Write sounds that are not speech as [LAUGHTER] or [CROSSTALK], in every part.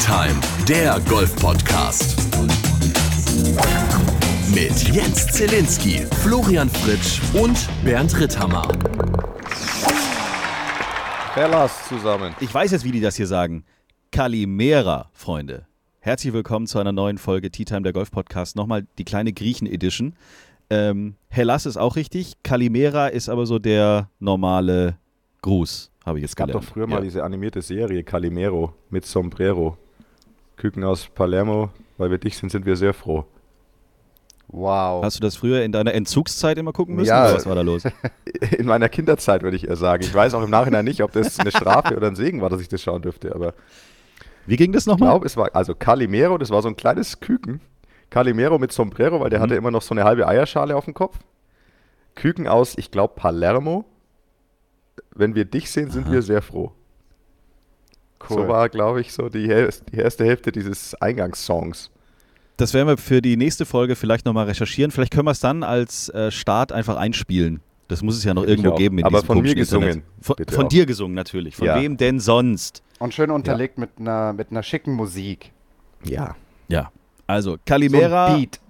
Time, der Golf-Podcast. Mit Jens Zelinski, Florian Fritsch und Bernd Ritthammer. Fellas zusammen. Ich weiß jetzt, wie die das hier sagen. Kalimera, Freunde. Herzlich willkommen zu einer neuen Folge Tea Time, der Golf-Podcast. Nochmal die kleine Griechen-Edition. Ähm, Hellas ist auch richtig. Kalimera ist aber so der normale Gruß, habe ich jetzt Es gab gelernt. doch früher ja. mal diese animierte Serie Calimero mit Sombrero. Küken aus Palermo, weil wir dich sind, sind wir sehr froh. Wow. Hast du das früher in deiner Entzugszeit immer gucken müssen? Ja. Oder was war da los? [LAUGHS] In meiner Kinderzeit würde ich eher sagen. Ich weiß auch im Nachhinein nicht, ob das eine Strafe oder ein Segen war, dass ich das schauen dürfte, aber Wie ging das ich nochmal? glaube, es war also Calimero, das war so ein kleines Küken. Calimero mit Sombrero, weil der hatte immer noch so eine halbe Eierschale auf dem Kopf. Küken aus, ich glaube, Palermo. Wenn wir dich sehen, sind wir sehr froh. So war, glaube ich, so die, die erste Hälfte dieses Eingangssongs. Das werden wir für die nächste Folge vielleicht nochmal recherchieren. Vielleicht können wir es dann als äh, Start einfach einspielen. Das muss es ja noch Ich irgendwo auch. geben in Aber von mir gesungen. Von, von dir gesungen natürlich. Von Ja. wem denn sonst? Und schön unterlegt mit, einer, mit einer schicken Musik. Ja. Ja. Also, So Kalimera. ein Beat.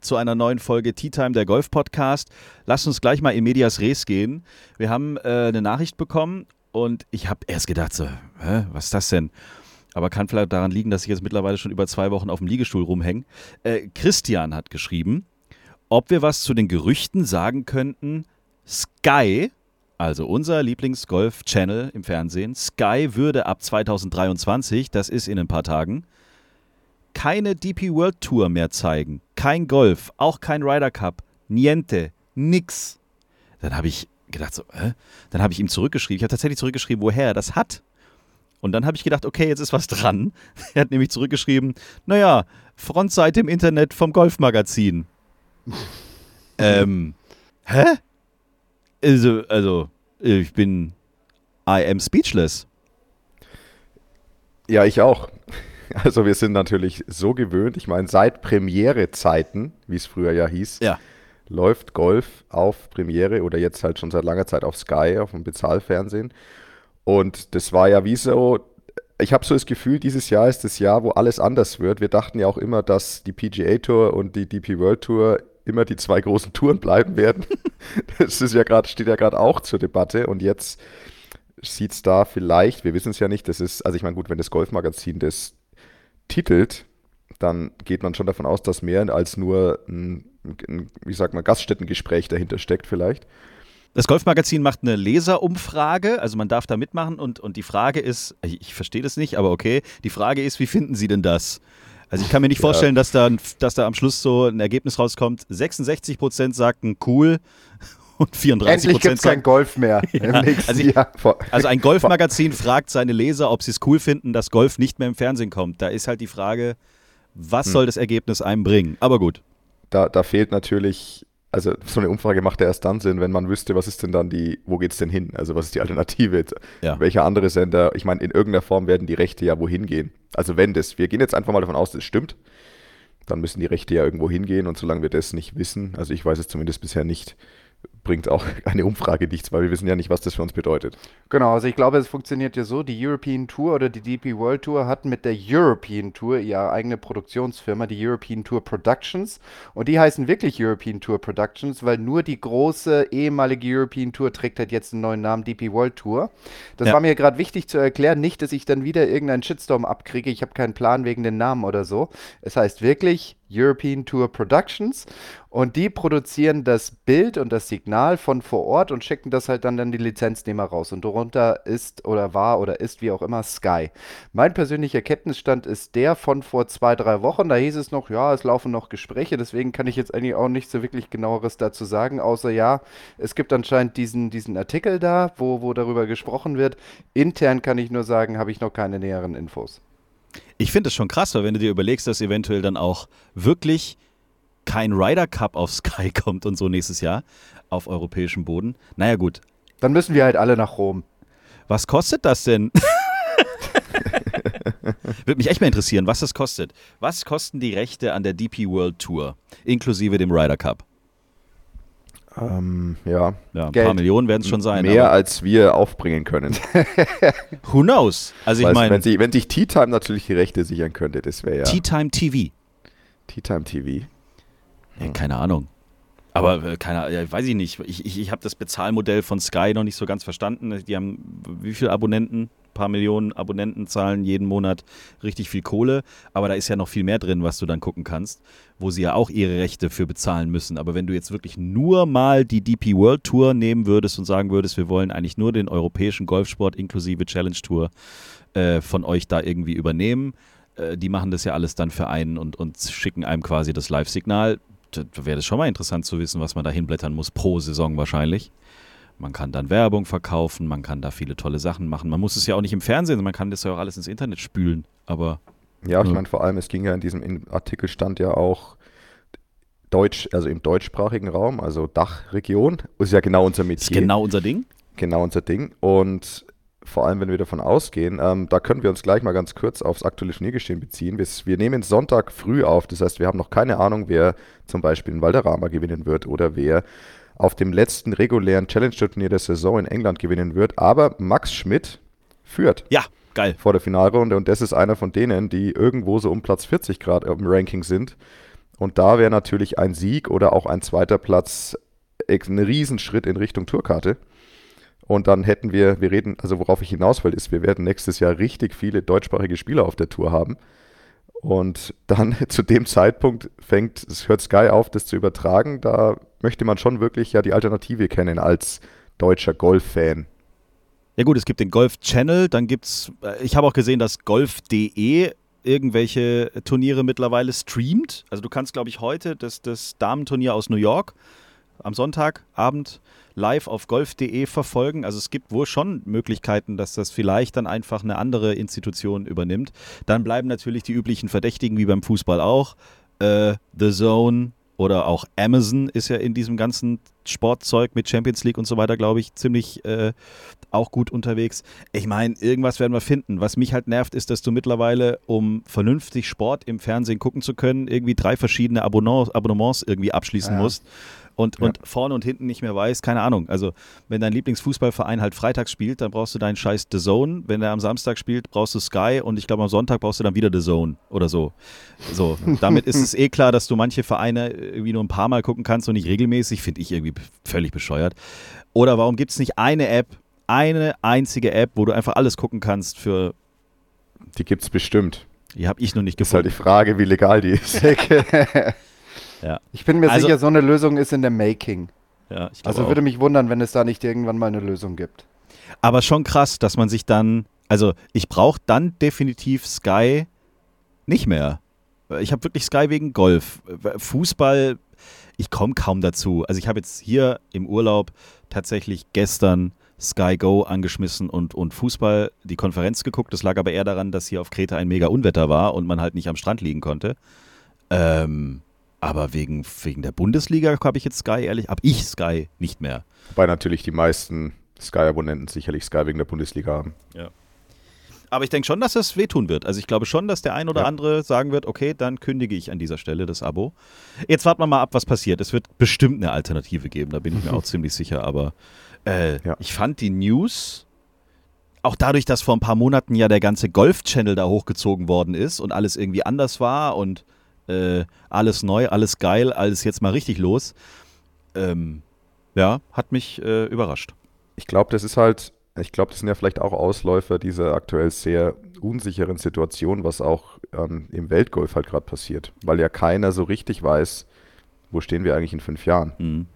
zu einer neuen Folge Tea Time, der Golf Podcast. Lasst uns gleich mal in Medias Res gehen. Wir haben äh, eine Nachricht bekommen und ich habe erst gedacht, so, hä, was ist das denn? Aber kann vielleicht daran liegen, dass ich jetzt mittlerweile schon über zwei Wochen auf dem Liegestuhl rumhänge. Äh, Christian hat geschrieben, ob wir was zu den Gerüchten sagen könnten, Sky, also unser Lieblingsgolf-Channel im Fernsehen, Sky würde ab 2023, das ist in ein paar Tagen, keine DP World Tour mehr zeigen. Kein Golf, auch kein Ryder Cup. Niente, nix. Dann habe ich gedacht, so, hä? Dann habe ich ihm zurückgeschrieben. Ich habe tatsächlich zurückgeschrieben, woher er das hat. Und dann habe ich gedacht, okay, jetzt ist was dran. [LAUGHS] Er hat nämlich zurückgeschrieben, naja, Frontseite im Internet vom Golfmagazin. [LAUGHS] ähm, hä? Also, also, ich bin, I am speechless. Ja, ich auch. Also wir sind natürlich so gewöhnt. Ich meine, seit Premiere-Zeiten, wie es früher ja hieß, Ja. Läuft Golf auf Premiere oder jetzt halt schon seit langer Zeit auf Sky, auf dem Bezahlfernsehen. Und das war ja wie so, ich habe so das Gefühl, dieses Jahr ist das Jahr, wo alles anders wird. Wir dachten ja auch immer, dass die PGA Tour und die DP World Tour immer die zwei großen Touren bleiben werden. [LAUGHS] Das ist ja gerade, steht ja gerade auch zur Debatte. Und jetzt sieht es da vielleicht, wir wissen es ja nicht, das ist, also ich meine, gut, wenn das Golfmagazin das titelt, dann geht man schon davon aus, dass mehr als nur ein, ein wie sagt man, Gaststättengespräch dahinter steckt vielleicht. Das Golfmagazin macht eine Leserumfrage, also man darf da mitmachen und, und die Frage ist, ich, verstehe das nicht, aber okay, die Frage ist, wie finden Sie denn das? Also ich kann mir nicht vorstellen, dass da, dass da am Schluss so ein Ergebnis rauskommt, 66% sagten cool [LAUGHS] und 34% Endlich gibt es kein sagen, Golf mehr [LAUGHS] Ja, also ich- also ein Golfmagazin fragt seine Leser, ob sie es cool finden, dass Golf nicht mehr im Fernsehen kommt. Da ist halt die Frage, Hm. was soll das Ergebnis einem bringen? Aber gut. da, da fehlt natürlich, also so eine Umfrage macht ja erst dann Sinn, wenn man wüsste, was ist denn dann die, wo geht's denn hin? Also was ist die Alternative? Ja. Welcher andere Sender? Ich meine, in irgendeiner Form werden die Rechte ja wohin gehen. Also wenn das, wir gehen jetzt einfach mal davon aus, das stimmt, dann müssen die Rechte ja irgendwo hingehen und solange wir das nicht wissen, also ich weiß es zumindest bisher nicht, bringt auch [LAUGHS] eine Umfrage nichts, weil wir wissen ja nicht, was das für uns bedeutet. Genau, also ich glaube, es funktioniert ja so, die European Tour oder die DP World Tour hat mit der European Tour ihre eigene Produktionsfirma, die European Tour Productions. Und die heißen wirklich European Tour Productions, weil nur die große ehemalige European Tour trägt halt jetzt einen neuen Namen, DP World Tour. Das Ja. war mir gerade wichtig zu erklären, nicht, dass ich dann wieder irgendeinen Shitstorm abkriege. Ich habe keinen Plan wegen den Namen oder so. Es heißt wirklich European Tour Productions und die produzieren das Bild und das Signal von vor Ort und schicken das halt dann an die Lizenznehmer raus. Und darunter ist oder war oder ist wie auch immer Sky. Mein persönlicher Kenntnisstand ist der von vor zwei, drei Wochen. Da hieß es noch, ja, es laufen noch Gespräche, deswegen kann ich jetzt eigentlich auch nicht so wirklich genaueres dazu sagen, außer ja, es gibt anscheinend diesen, diesen Artikel da, wo, wo darüber gesprochen wird. Intern kann ich nur sagen, habe ich noch keine näheren Infos. Ich finde es schon krass, weil wenn du dir überlegst, dass eventuell dann auch wirklich kein Ryder Cup auf Sky [LAUGHS] kommt und so nächstes Jahr auf europäischem Boden. Naja gut, Dann müssen wir halt alle nach Rom. was kostet das denn? [LAUGHS] Würde mich echt mal interessieren, was das kostet. Was kosten die Rechte an der DP World Tour, inklusive dem Ryder Cup? Ähm, ja, Ja, ein Geld. paar Millionen werden es schon sein. mehr als wir aufbringen können. [LAUGHS] who knows? Also ich meine, wenn, sich, wenn sich Tea Time natürlich die Rechte sichern könnte, das wäre ja Tea Time TV. Tea Time TV. Ja, keine Ahnung. Aber äh, keine, ja, weiß ich nicht. Ich, ich, ich habe das Bezahlmodell von Sky noch nicht so ganz verstanden. Die haben wie viele Abonnenten? Ein paar Millionen Abonnenten zahlen jeden Monat richtig viel Kohle. Aber da ist ja noch viel mehr drin, was du dann gucken kannst, wo sie ja auch ihre Rechte für bezahlen müssen. Aber wenn du jetzt wirklich nur mal die DP World Tour nehmen würdest und sagen würdest, wir wollen eigentlich nur den europäischen Golfsport inklusive Challenge Tour äh, von euch da irgendwie übernehmen, äh, die machen das ja alles dann für einen und, und schicken einem quasi das Live-Signal. Wäre das schon mal interessant zu wissen, was man da hinblättern muss pro Saison wahrscheinlich. Man kann dann Werbung verkaufen, man kann da viele tolle Sachen machen. Man muss es ja auch nicht im Fernsehen, man kann das ja auch alles ins Internet spülen. Aber Ja, ich Ja. meine, vor allem, es ging ja in diesem Artikel stand ja auch Deutsch, also im deutschsprachigen Raum, also Dachregion, ist ja genau unser ist Metier. genau unser Ding. genau unser Ding. Und vor allem, wenn wir davon ausgehen, ähm, da können wir uns gleich mal ganz kurz aufs aktuelle Turniergeschehen beziehen. Wir, wir nehmen Sonntag früh auf, das heißt, wir haben noch keine Ahnung, wer zum Beispiel in Valderrama gewinnen wird oder wer auf dem letzten regulären Challenge-Turnier der Saison in England gewinnen wird. Aber Max Schmidt führt Ja, geil. vor der Finalrunde und das ist einer von denen, die irgendwo so um Platz 40 Grad im Ranking sind. Und da wäre natürlich ein Sieg oder auch ein zweiter Platz ex- ein Riesenschritt in Richtung Tourkarte. Und dann hätten wir, wir reden, also worauf ich hinaus will, ist, wir werden nächstes Jahr richtig viele deutschsprachige Spieler auf der Tour haben. Und dann [LAUGHS] zu dem Zeitpunkt fängt, es hört Sky auf, das zu übertragen. Da möchte man schon wirklich ja die Alternative kennen als deutscher Golf-Fan. Ja gut, es gibt den Golf Channel, dann gibt's, äh, ich habe auch gesehen, dass golf.de irgendwelche Turniere mittlerweile streamt. Also du kannst, glaube ich, heute das, das Damenturnier aus New York am Sonntagabend live auf golf.de verfolgen. Also es gibt wohl schon Möglichkeiten, dass das vielleicht dann einfach eine andere Institution übernimmt. Dann bleiben natürlich die üblichen Verdächtigen, wie beim Fußball auch. Äh, The Zone oder auch Amazon ist ja in diesem ganzen Sportzeug mit Champions League und so weiter, glaube ich, ziemlich äh, auch gut unterwegs. Ich meine, irgendwas werden wir finden. Was mich halt nervt, ist, dass du mittlerweile, um vernünftig Sport im Fernsehen gucken zu können, irgendwie drei verschiedene Abonnements, Abonnements irgendwie abschließen Ja. musst. Und, und vorne und hinten nicht mehr weiß, keine Ahnung. Also, wenn dein Lieblingsfußballverein halt freitags spielt, dann brauchst du deinen scheiß The Zone. Wenn er am Samstag spielt, brauchst du Sky und ich glaube, am Sonntag brauchst du dann wieder The Zone oder so. So, damit ist es eh klar, dass du manche Vereine irgendwie nur ein paar Mal gucken kannst und nicht regelmäßig, finde ich irgendwie völlig bescheuert. Oder warum gibt es nicht eine App, eine einzige App, wo du einfach alles gucken kannst für, Die gibt es bestimmt. die habe ich noch nicht Ist halt die gefunden. Frage, wie legal die ist. [LAUGHS] Ja, Ich bin mir Also- sicher, so eine Lösung ist in der Making. ja, ich Also glaube würde auch. mich wundern, wenn es da nicht irgendwann mal eine Lösung gibt. Aber schon krass, dass man sich dann, also ich brauche dann definitiv Sky nicht mehr. Ich habe wirklich Sky wegen Golf. Fußball, ich komme kaum dazu. Also ich habe jetzt hier im Urlaub tatsächlich gestern Sky Go angeschmissen und, und Fußball die Konferenz geguckt. Das lag aber eher daran, dass hier auf Kreta ein mega Unwetter war und man halt nicht am Strand liegen konnte. Ähm, aber wegen, wegen der Bundesliga habe ich jetzt Sky, ehrlich, habe ich Sky nicht mehr. Wobei natürlich die meisten Sky-Abonnenten sicherlich Sky wegen der Bundesliga haben. Aber ich denke schon, dass das wehtun wird. Also ich glaube schon, dass der ein oder Ja. andere sagen wird, okay, dann kündige ich an dieser Stelle das Abo. Jetzt warten wir mal ab, was passiert. Es wird bestimmt eine Alternative geben, da bin ich mir [LAUGHS] auch ziemlich sicher. Aber äh, Ja. ich fand die News, auch dadurch, dass vor ein paar Monaten ja der ganze Golf-Channel da hochgezogen worden ist und alles irgendwie anders war und äh, alles neu, alles geil, alles jetzt mal richtig los, ähm, ja, hat mich äh, überrascht. Ich glaube, das ist halt, ich glaube, das sind ja vielleicht auch Ausläufer dieser aktuell sehr unsicheren Situation, was auch ähm, im Weltgolf halt gerade passiert. Weil ja keiner so richtig weiß, wo stehen wir eigentlich in fünf Jahren. Mhm.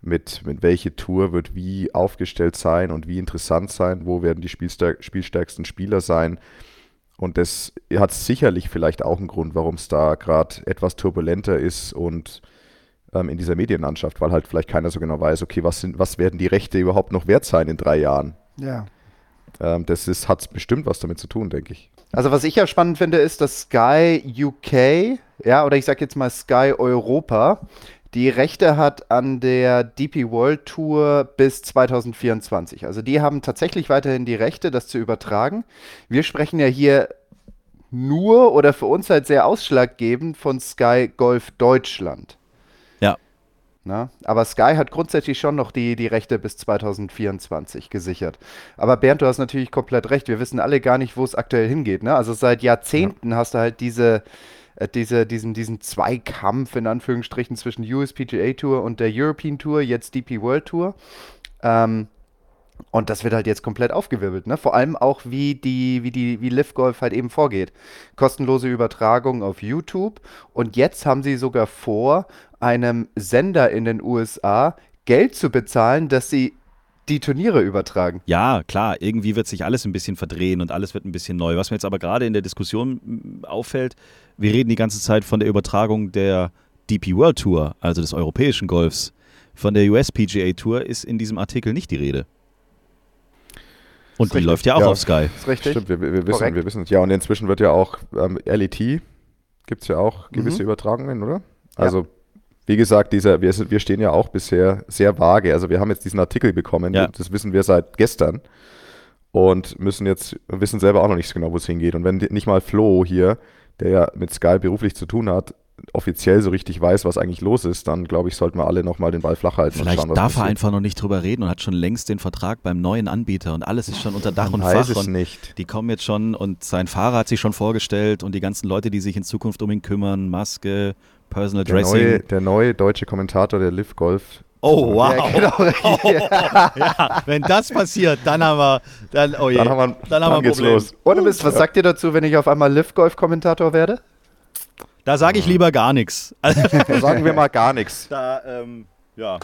Mit, mit welche Tour wird wie aufgestellt sein und wie interessant sein, wo werden die spielstärk spielstärksten Spieler sein. Und das hat sicherlich vielleicht auch einen Grund, warum es da gerade etwas turbulenter ist und ähm, in dieser Medienlandschaft, weil halt vielleicht keiner so genau weiß, okay, was, sind, was werden die Rechte überhaupt noch wert sein in drei Jahren? Ja. Ähm, das ist, hat bestimmt was damit zu tun, denke ich. Also was ich ja spannend finde, ist, dass Sky UK, ja, oder ich sag jetzt mal Sky Europa, die Rechte hat an der DP World Tour bis 2024. Also die haben tatsächlich weiterhin die Rechte, das zu übertragen. Wir sprechen ja hier nur oder für uns halt sehr ausschlaggebend von Sky Golf Deutschland. Na? Aber Sky hat grundsätzlich schon noch die, die Rechte bis 2024 gesichert. Aber Bernd, du hast natürlich komplett recht. Wir wissen alle gar nicht, wo es aktuell hingeht. Ne? Also seit Jahrzehnten ja. hast du halt diese, äh, diese, diesen, diesen Zweikampf in Anführungsstrichen zwischen USPGA Tour und der European Tour, jetzt DP World Tour. Ähm, und das wird halt jetzt komplett aufgewirbelt, ne? Vor allem auch, wie die, wie die, wie Live Golf halt eben vorgeht. Kostenlose Übertragung auf YouTube. Und jetzt haben sie sogar vor, einem Sender in den USA Geld zu bezahlen, dass sie die Turniere übertragen. Ja, klar, irgendwie wird sich alles ein bisschen verdrehen und alles wird ein bisschen neu. Was mir jetzt aber gerade in der Diskussion mm, auffällt, wir reden die ganze Zeit von der Übertragung der DP World Tour, also des europäischen Golfs. Von der USPGA Tour ist in diesem Artikel nicht die Rede. Und die läuft ja auch ja, auf Sky. Ist richtig. Stimmt, wir, wir wissen, wir wissen es. Ja, und inzwischen wird ja auch ähm, LET, gibt es ja auch gewisse mhm. Übertragungen, oder? Also, ja. wie gesagt, dieser, wir, wir stehen ja auch bisher sehr vage. Also, wir haben jetzt diesen Artikel bekommen, ja. das wissen wir seit gestern. Und müssen jetzt, wissen selber auch noch nicht so genau, wo es hingeht. Und wenn nicht mal Flo hier, der ja mit Sky beruflich zu tun hat, offiziell so richtig weiß, was eigentlich los ist, dann glaube ich, sollten wir alle nochmal den Ball flach halten. Vielleicht schauen, darf er einfach noch nicht drüber reden und hat schon längst den Vertrag beim neuen Anbieter und alles ist schon unter Dach und Fach. Es und nicht. Die kommen jetzt schon und sein Fahrer hat sich schon vorgestellt und die ganzen Leute, die sich in Zukunft um ihn kümmern, Maske, Personal der Dressing. Neue, der neue deutsche Kommentator der Liv Golf Oh, wow. Ja, genau. [LAUGHS] oh, ja, wenn das passiert, dann haben wir, dann, oh je, dann haben wir, dann haben wir ein Problem. Los. Ohne Mist, was sagt ihr dazu, wenn ich auf einmal Liv Golf Kommentator werde? Da sage ich lieber gar nichts. [LAUGHS] da sagen wir mal gar nichts. Da, ähm, ja.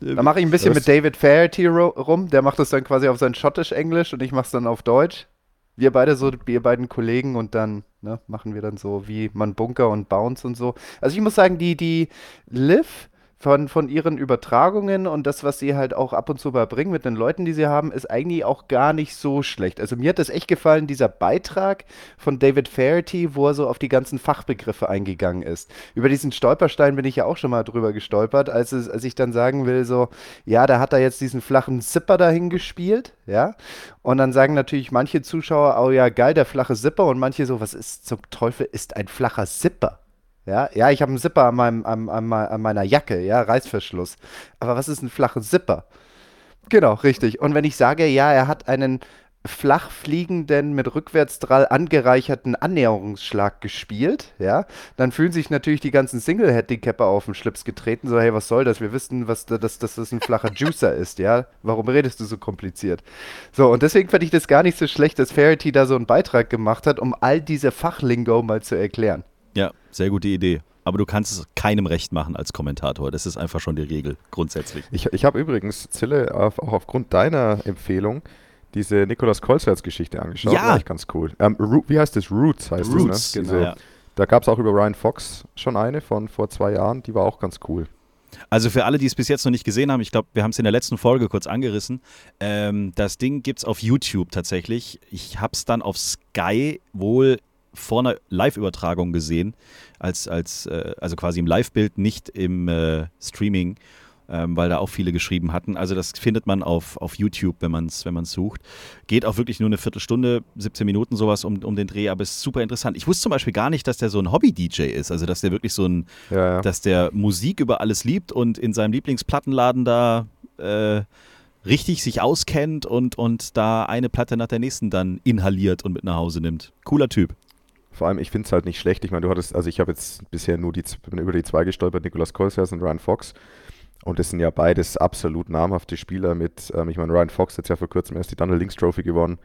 Da mache ich ein bisschen das mit David Fairty rum. Der macht das dann quasi auf sein Schottisch-Englisch und ich mache es dann auf Deutsch. Wir beide so, wir beiden Kollegen und dann ne, machen wir dann so wie man Bunker und Bounce und so. Also ich muss sagen, die, die Liv von, von ihren Übertragungen und das, was sie halt auch ab und zu überbringen mit den Leuten, die sie haben, ist eigentlich auch gar nicht so schlecht. Also mir hat das echt gefallen, dieser Beitrag von David Faherty, wo er so auf die ganzen Fachbegriffe eingegangen ist. Über diesen Stolperstein bin ich ja auch schon mal drüber gestolpert, als, es, als ich dann sagen will, so, ja, da hat er jetzt diesen flachen Zipper dahin gespielt, ja. Und dann sagen natürlich manche Zuschauer, oh ja, geil, der flache Zipper und manche so, was ist zum Teufel ist ein flacher Zipper? Ja, ja, ich habe einen Zipper an, meinem, an, an, an meiner Jacke, ja, Reißverschluss. Aber was ist ein flacher Zipper? Genau, richtig. Und wenn ich sage, ja, er hat einen flach fliegenden, mit Rückwärtsdrall angereicherten Annäherungsschlag gespielt, ja, dann fühlen sich natürlich die ganzen Single-Handicapper auf den Schlips getreten, so, hey, was soll das? Wir wissen, was, dass, dass das ein flacher Juicer [LAUGHS] ist, ja. Warum redest du so kompliziert? So, und deswegen fand ich das gar nicht so schlecht, dass Farity da so einen Beitrag gemacht hat, um all diese Fachlingo mal zu erklären. Ja, sehr gute Idee. Aber du kannst es keinem recht machen als Kommentator. Das ist einfach schon die Regel, grundsätzlich. Ich, ich habe übrigens, Zille, auf, auch aufgrund deiner Empfehlung, diese Nikolaus Kolzherz-Geschichte angeschaut. Ja. War ich ganz cool. Ähm, wie heißt das? Roots heißt Roots, das, ne? Diese, genau, ja. Da gab es auch über Ryan Fox schon eine von vor zwei Jahren. Die war auch ganz cool. Also für alle, die es bis jetzt noch nicht gesehen haben, ich glaube, wir haben es in der letzten Folge kurz angerissen. Ähm, das Ding gibt es auf YouTube tatsächlich. Ich habe es dann auf Sky wohl vor einer Live-Übertragung gesehen, als, als, äh, also quasi im Live-Bild, nicht im äh, Streaming, ähm, weil da auch viele geschrieben hatten. Also das findet man auf, auf YouTube, wenn man es wenn sucht. Geht auch wirklich nur eine Viertelstunde, 17 Minuten sowas um, um den Dreh, aber ist super interessant. Ich wusste zum Beispiel gar nicht, dass der so ein Hobby-DJ ist, also dass der wirklich so ein, ja, ja. dass der Musik über alles liebt und in seinem Lieblingsplattenladen da äh, richtig sich auskennt und, und da eine Platte nach der nächsten dann inhaliert und mit nach Hause nimmt. Cooler Typ. Vor allem, ich finde es halt nicht schlecht. Ich meine, du hattest, also ich habe jetzt bisher nur die, über die zwei gestolpert, Nicolas Kolsers und Ryan Fox. Und das sind ja beides absolut namhafte Spieler mit, ähm, ich meine, Ryan Fox hat ja vor kurzem erst die Donald Links Trophy gewonnen.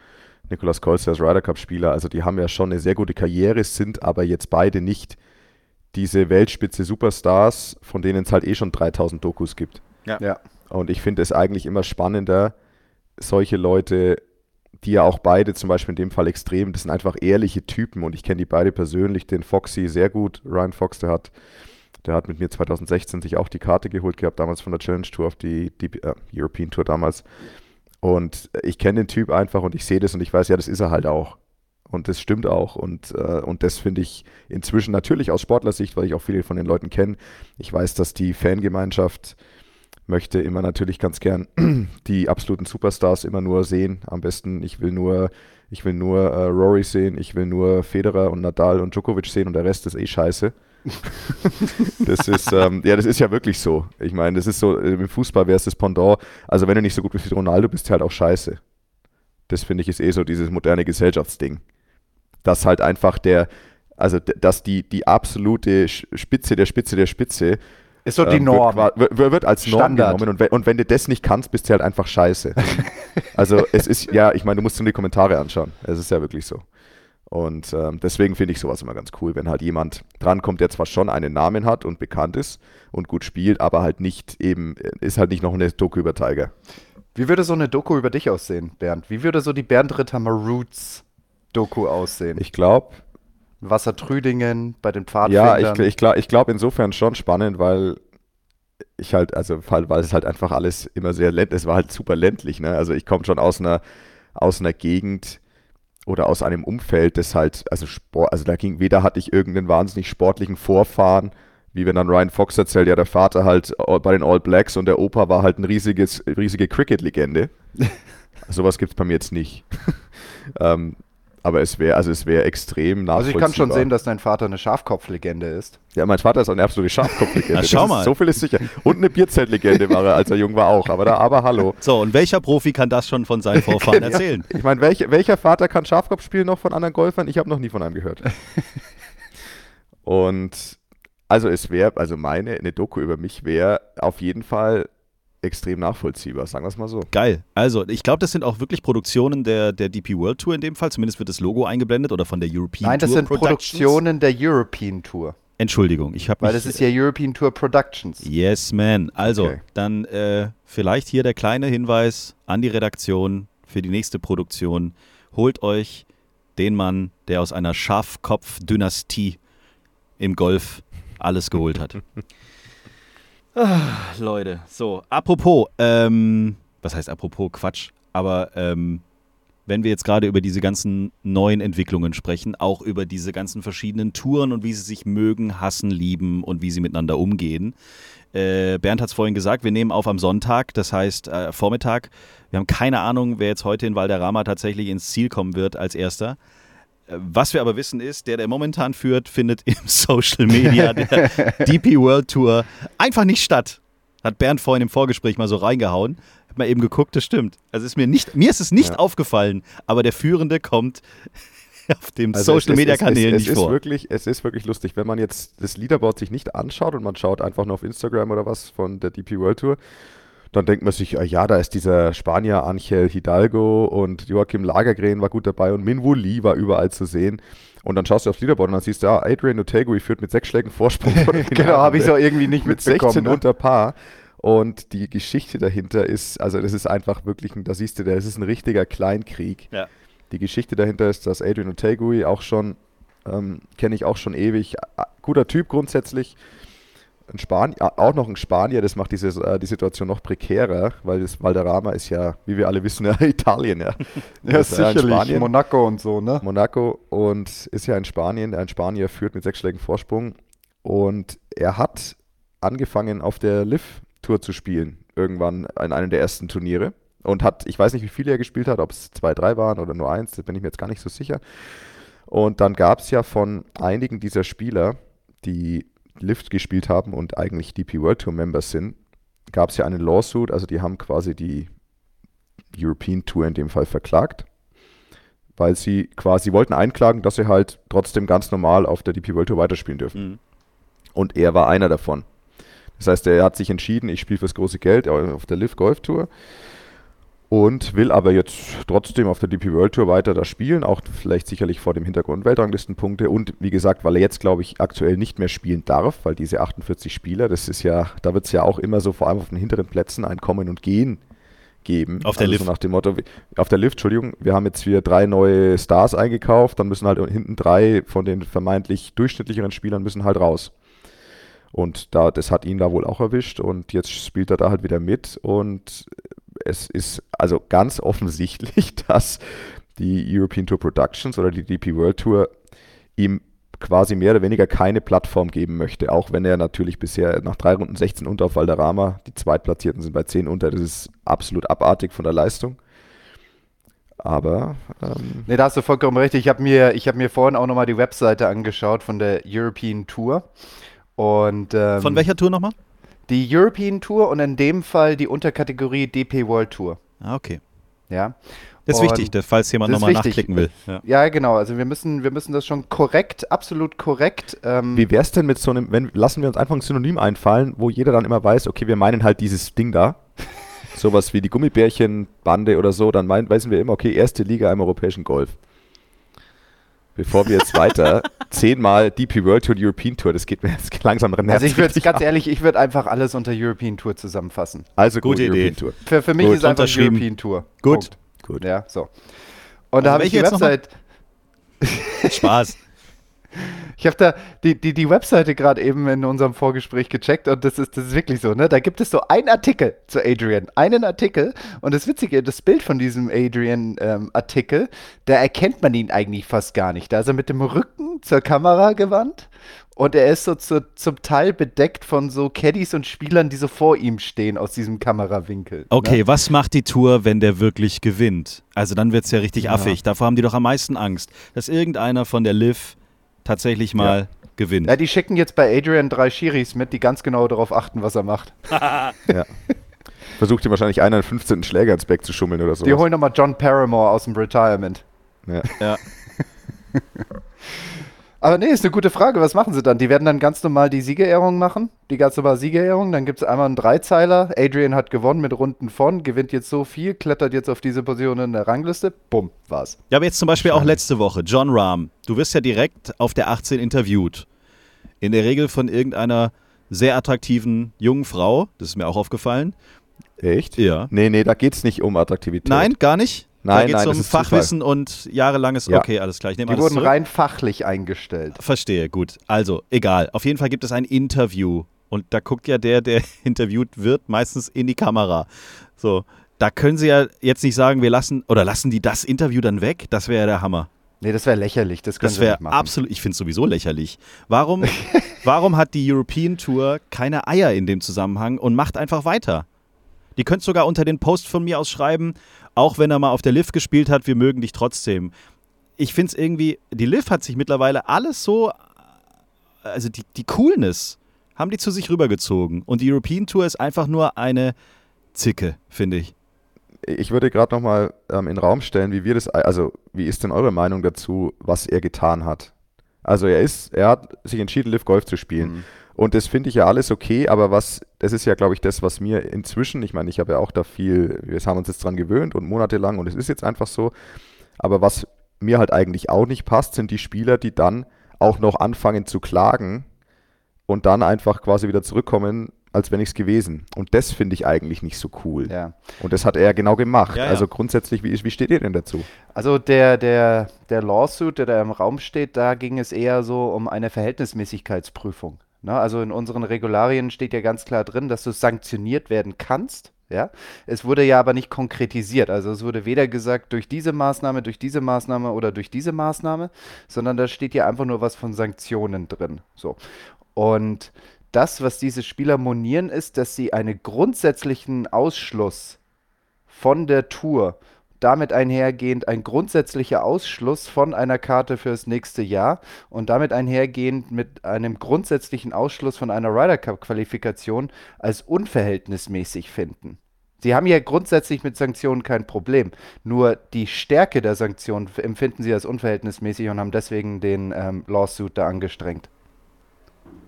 Nicolas Kolsers Ryder Cup Spieler. Also die haben ja schon eine sehr gute Karriere, sind aber jetzt beide nicht diese Weltspitze Superstars, von denen es halt eh schon 3000 Dokus gibt. Ja. ja. Und ich finde es eigentlich immer spannender, solche Leute die ja auch beide zum Beispiel in dem Fall extrem, das sind einfach ehrliche Typen und ich kenne die beide persönlich, den Foxy sehr gut, Ryan Fox, der hat, der hat mit mir 2016 sich auch die Karte geholt gehabt, damals von der Challenge Tour auf die, die äh, European Tour damals und ich kenne den Typ einfach und ich sehe das und ich weiß, ja, das ist er halt auch. Und das stimmt auch. Und, äh, und das finde ich inzwischen natürlich aus Sportlersicht, weil ich auch viele von den Leuten kenne. Ich weiß, dass die Fangemeinschaft möchte immer natürlich ganz gern [CLEARS THROAT] die absoluten Superstars immer nur sehen. Am besten, ich will nur, ich will nur äh, Rory sehen, ich will nur Federer und Nadal und Djokovic sehen und der Rest ist eh scheiße. [LAUGHS] das ist, ähm, ja, das ist ja wirklich so. Ich meine, das ist so, im Fußball wäre es das Pendant. Also wenn du nicht so gut bist wie Ronaldo, bist du halt auch scheiße. Das finde ich ist eh so dieses moderne Gesellschaftsding. Dass halt einfach der, also dass die, die absolute Spitze der Spitze der Spitze ist so die ähm, Norm. Wird, wird, als Norm Standard. genommen und wenn, und wenn du das nicht kannst, bist du halt einfach scheiße. [LAUGHS] also es ist, ja, ich meine, du musst dir die Kommentare anschauen. Es ist ja wirklich so. Und ähm, deswegen finde ich sowas immer ganz cool, wenn halt jemand drankommt, der zwar schon einen Namen hat und bekannt ist und gut spielt, aber halt nicht eben, ist halt nicht noch eine Doku über Tiger. Wie würde so eine Doku über dich aussehen, Bernd? Wie würde so die Bernd Ritter Roots Doku aussehen? Ich glaube, Wassertrüdingen bei den Pfadfindern. Ja, ich, ich glaube ich glaub insofern schon spannend, weil ich halt, also weil es halt einfach alles immer sehr ländlich, es war halt super ländlich, ne? Also ich komme schon aus einer, aus einer Gegend oder aus einem Umfeld, das halt, also Sport, also da ging, weder hatte ich irgendeinen wahnsinnig sportlichen Vorfahren, wie wenn dann Ryan Fox erzählt, ja, der Vater halt bei den All Blacks und der Opa war halt eine riesiges, riesige Cricket-Legende. [LAUGHS] Sowas gibt es bei mir jetzt nicht. [LAUGHS] ähm, aber es wäre, also es wäre extrem nachvollziehbar. Also ich kann schon sehen, dass dein Vater eine Schafkopflegende ist. Ja, mein Vater ist eine absolute Schafkopflegende. [LAUGHS] Na, schau mal. so viel ist sicher. Und eine Bierzeltlegende war er, als er jung war auch. Aber da, aber hallo. [LAUGHS] So, und welcher Profi kann das schon von seinen Vorfahren [LAUGHS] erzählen? ich meine, welch, welcher Vater kann Schafkopf spielen noch von anderen Golfern? Ich habe noch nie von einem gehört. und also es wäre, also meine, eine Doku über mich wäre auf jeden Fall extrem nachvollziehbar, sagen wir es mal so. Geil. Also, ich glaube, das sind auch wirklich Produktionen der, der DP World Tour in dem Fall. Zumindest wird das Logo eingeblendet oder von der European Nein, Tour. Nein, das sind Produktionen der European Tour. Entschuldigung, ich habe Weil das ist ja European Tour Productions. Yes, man. Also, okay. dann äh, vielleicht hier der kleine Hinweis an die Redaktion für die nächste Produktion. Holt euch den Mann, der aus einer Schafkopf-Dynastie im Golf alles geholt hat. [LAUGHS] Ah, Leute, so, apropos, ähm, was heißt apropos Quatsch, aber ähm, wenn wir jetzt gerade über diese ganzen neuen Entwicklungen sprechen, auch über diese ganzen verschiedenen Touren und wie sie sich mögen, hassen, lieben und wie sie miteinander umgehen. Äh, Bernd hat es vorhin gesagt, wir nehmen auf am Sonntag, das heißt äh, Vormittag. Wir haben keine Ahnung, wer jetzt heute in Valderrama tatsächlich ins Ziel kommen wird als erster. Was wir aber wissen ist, der, der momentan führt, findet [LAUGHS] im Social Media der DP World Tour einfach nicht statt. Hat Bernd vorhin im Vorgespräch mal so reingehauen. Hab mal eben geguckt, das stimmt. Also ist mir nicht, mir ist es nicht ja. aufgefallen, aber der Führende kommt [LAUGHS] auf dem also Social Media Kanälen nicht es vor. Wirklich, es ist wirklich lustig, wenn man jetzt das Leaderboard sich nicht anschaut und man schaut einfach nur auf Instagram oder was von der DP World Tour, dann denkt man sich, ja, da ist dieser Spanier Angel Hidalgo und Joachim Lagergren war gut dabei und Minwoo Lee war überall zu sehen. Und dann schaust du aufs Leaderboard und dann siehst du, ja, Adrian Otegui führt mit sechs Schlägen Vorsprung. [LAUGHS] genau, habe ich so irgendwie nicht mit mitbekommen. 16 ne? unter Paar. Und die Geschichte dahinter ist, also das ist einfach wirklich, da siehst du, das ist ein richtiger Kleinkrieg. Ja. Die Geschichte dahinter ist, dass Adrian Otegui auch schon, ähm, kenne ich auch schon ewig, guter Typ grundsätzlich, ein Spanier, auch noch ein Spanier, das macht diese, äh, die Situation noch prekärer, weil das Valderrama ist ja, wie wir alle wissen, [LAUGHS] ja Italien. Ja, [LAUGHS] ja ist sicherlich. Spanien, Monaco und so, ne? Monaco und ist ja in Spanien. Ein Spanier führt mit sechs Schlägen Vorsprung und er hat angefangen auf der Liv-Tour zu spielen, irgendwann in einem der ersten Turniere. Und hat, ich weiß nicht, wie viele er gespielt hat, ob es zwei, drei waren oder nur eins, da bin ich mir jetzt gar nicht so sicher. Und dann gab es ja von einigen dieser Spieler, die Lift gespielt haben und eigentlich DP World Tour Members sind, gab es ja einen Lawsuit, also die haben quasi die European Tour in dem Fall verklagt, weil sie quasi wollten einklagen, dass sie halt trotzdem ganz normal auf der DP World Tour weiterspielen dürfen. Mhm. Und er war einer davon. Das heißt, er hat sich entschieden, ich spiele fürs große Geld auf der Lift Golf Tour und will aber jetzt trotzdem auf der DP World Tour weiter da spielen, auch vielleicht sicherlich vor dem Hintergrund Weltranglistenpunkte und wie gesagt, weil er jetzt glaube ich aktuell nicht mehr spielen darf, weil diese 48 Spieler, das ist ja, da wird es ja auch immer so vor allem auf den hinteren Plätzen ein Kommen und Gehen geben. Auf der also Lift. So nach dem Motto, auf der Lift, Entschuldigung, wir haben jetzt wieder drei neue Stars eingekauft, dann müssen halt hinten drei von den vermeintlich durchschnittlicheren Spielern müssen halt raus. Und da, das hat ihn da wohl auch erwischt und jetzt spielt er da halt wieder mit und es ist also ganz offensichtlich, [LAUGHS] dass die European Tour Productions oder die DP World Tour ihm quasi mehr oder weniger keine Plattform geben möchte, auch wenn er natürlich bisher nach drei Runden 16 unter auf Valderrama, die Zweitplatzierten sind bei 10 unter, das ist absolut abartig von der Leistung. Aber ähm, Nee, da hast du vollkommen recht. Ich habe mir, ich hab mir vorhin auch nochmal die Webseite angeschaut von der European Tour. Und, ähm, Von welcher Tour nochmal? Die European Tour und in dem Fall die Unterkategorie DP World Tour. Ah, okay. Ja. Das ist Und wichtig, dass- falls jemand nochmal nachklicken will. Ja. Ja, genau. Also wir müssen, wir müssen das schon korrekt, absolut korrekt. Ähm, wie wär's denn mit so einem, wenn lassen wir uns einfach ein Synonym einfallen, wo jeder dann immer weiß, okay, wir meinen halt dieses Ding da. [LAUGHS] Sowas wie die Gummibärchenbande oder so, dann meinen, wissen wir immer, okay, erste Liga im europäischen Golf. Bevor wir jetzt weiter [LAUGHS] zehnmal DP World Tour, European Tour, das geht mir jetzt langsam rein. also ich würde ganz ehrlich, ich würde einfach alles unter European Tour zusammenfassen. Also Gute gut, Idee. European Tour. Für, für mich Gut, ist einfach. European Tour. Gut. Punkt. Gut. Ja, so. Und da Also habe ich die? Website, Spaß. [LAUGHS] ich habe da die, die, die Webseite gerade eben in unserem Vorgespräch gecheckt und das ist, das ist wirklich so, ne? Da gibt es so einen Artikel zu Adrian, einen Artikel und das Witzige, das Bild von diesem Adrian-Artikel, da erkennt man ihn eigentlich fast gar nicht. Da ist er mit dem Rücken zur Kamera gewandt und er ist so zu, zum Teil bedeckt von so Caddies und Spielern, die so vor ihm stehen aus diesem Kamerawinkel. Okay, Ne? was macht die Tour, wenn der wirklich gewinnt? Also dann wird es ja richtig affig. Davor haben die doch am meisten Angst, dass irgendeiner von der Liv tatsächlich mal gewinnt. Ja, die schicken jetzt bei Adrian drei Schiris mit, die ganz genau darauf achten, was er macht. [LAUGHS] Ja. [LAUGHS] Versucht hier wahrscheinlich einer einen 15. Schläger ins Back zu schummeln oder so. Die holen nochmal John Paramore aus dem Retirement. Ja. Ja. [LAUGHS] Aber nee, ist eine gute Frage. Was machen sie dann? Die werden dann ganz normal die Siegerehrung machen. Die ganz normale Siegerehrung. Dann gibt es einmal einen Dreizeiler. Adrian hat gewonnen mit Runden von, gewinnt jetzt so viel, klettert jetzt auf diese Position in der Rangliste. Bumm, war's. Ja, aber jetzt zum Beispiel auch letzte Woche, John Rahm. Du wirst ja direkt auf der 18 interviewt. In der Regel von irgendeiner sehr attraktiven jungen Frau. Das ist mir auch aufgefallen. Echt? Ja. Nee, nee, da geht es nicht um Attraktivität. Nein, gar nicht? Da Nein, geht es um Fachwissen und jahrelanges. Ja. Okay, alles klar. Ich nehme Die wurden zurück. rein fachlich eingestellt. Verstehe, gut. Also, egal. Auf jeden Fall gibt es ein Interview. Und da guckt ja der, der [LAUGHS] interviewt wird, meistens in die Kamera. So, da können sie ja jetzt nicht sagen, wir lassen, oder lassen die das Interview dann weg? Das wäre ja der Hammer. Nee, das wäre lächerlich. Das können Das wäre absolut, ich finde es sowieso lächerlich. Warum, [LAUGHS] warum hat die European Tour keine Eier in dem Zusammenhang und macht einfach weiter? Die könnt sogar unter den Post von mir aus schreiben, auch wenn er mal auf der Liv gespielt hat, wir mögen dich trotzdem. Ich finde es irgendwie, die Liv hat sich mittlerweile alles so, also die, die Coolness haben die zu sich rübergezogen. Und die European Tour ist einfach nur eine Zicke, finde ich. Ich würde gerade nochmal ähm, in den Raum stellen, wie wir das, also wie ist denn eure Meinung dazu, was er getan hat? Also er ist, er hat sich entschieden, Live Golf zu spielen. Mhm. Und das finde ich ja alles okay, aber was, das ist ja, glaube ich, das, was mir inzwischen, ich meine, ich habe ja auch da viel, wir haben uns jetzt dran gewöhnt und monatelang und es ist jetzt einfach so, aber was mir halt eigentlich auch nicht passt, sind die Spieler, die dann auch noch anfangen zu klagen und dann einfach quasi wieder zurückkommen, als wäre nichts gewesen. Und das finde ich eigentlich nicht so cool. Ja. Und das hat er genau gemacht. Ja, ja. Also grundsätzlich, wie, wie steht ihr denn dazu? Also der, der, der Lawsuit, der da im Raum steht, da ging es eher so um eine Verhältnismäßigkeitsprüfung. Ne? Also in unseren Regularien steht ja ganz klar drin, dass du sanktioniert werden kannst. Ja? Es wurde ja aber nicht konkretisiert. Also es wurde weder gesagt durch diese Maßnahme, durch diese Maßnahme oder durch diese Maßnahme, sondern da steht ja einfach nur was von Sanktionen drin. So. Und das, was diese Spieler monieren, ist, dass sie einen grundsätzlichen Ausschluss von der Tour, damit einhergehend ein grundsätzlicher Ausschluss von einer Karte fürs nächste Jahr und damit einhergehend mit einem grundsätzlichen Ausschluss von einer Ryder Cup Qualifikation als unverhältnismäßig finden. Sie haben ja grundsätzlich mit Sanktionen kein Problem. Nur die Stärke der Sanktionen empfinden sie als unverhältnismäßig und haben deswegen den ähm, Lawsuit da angestrengt.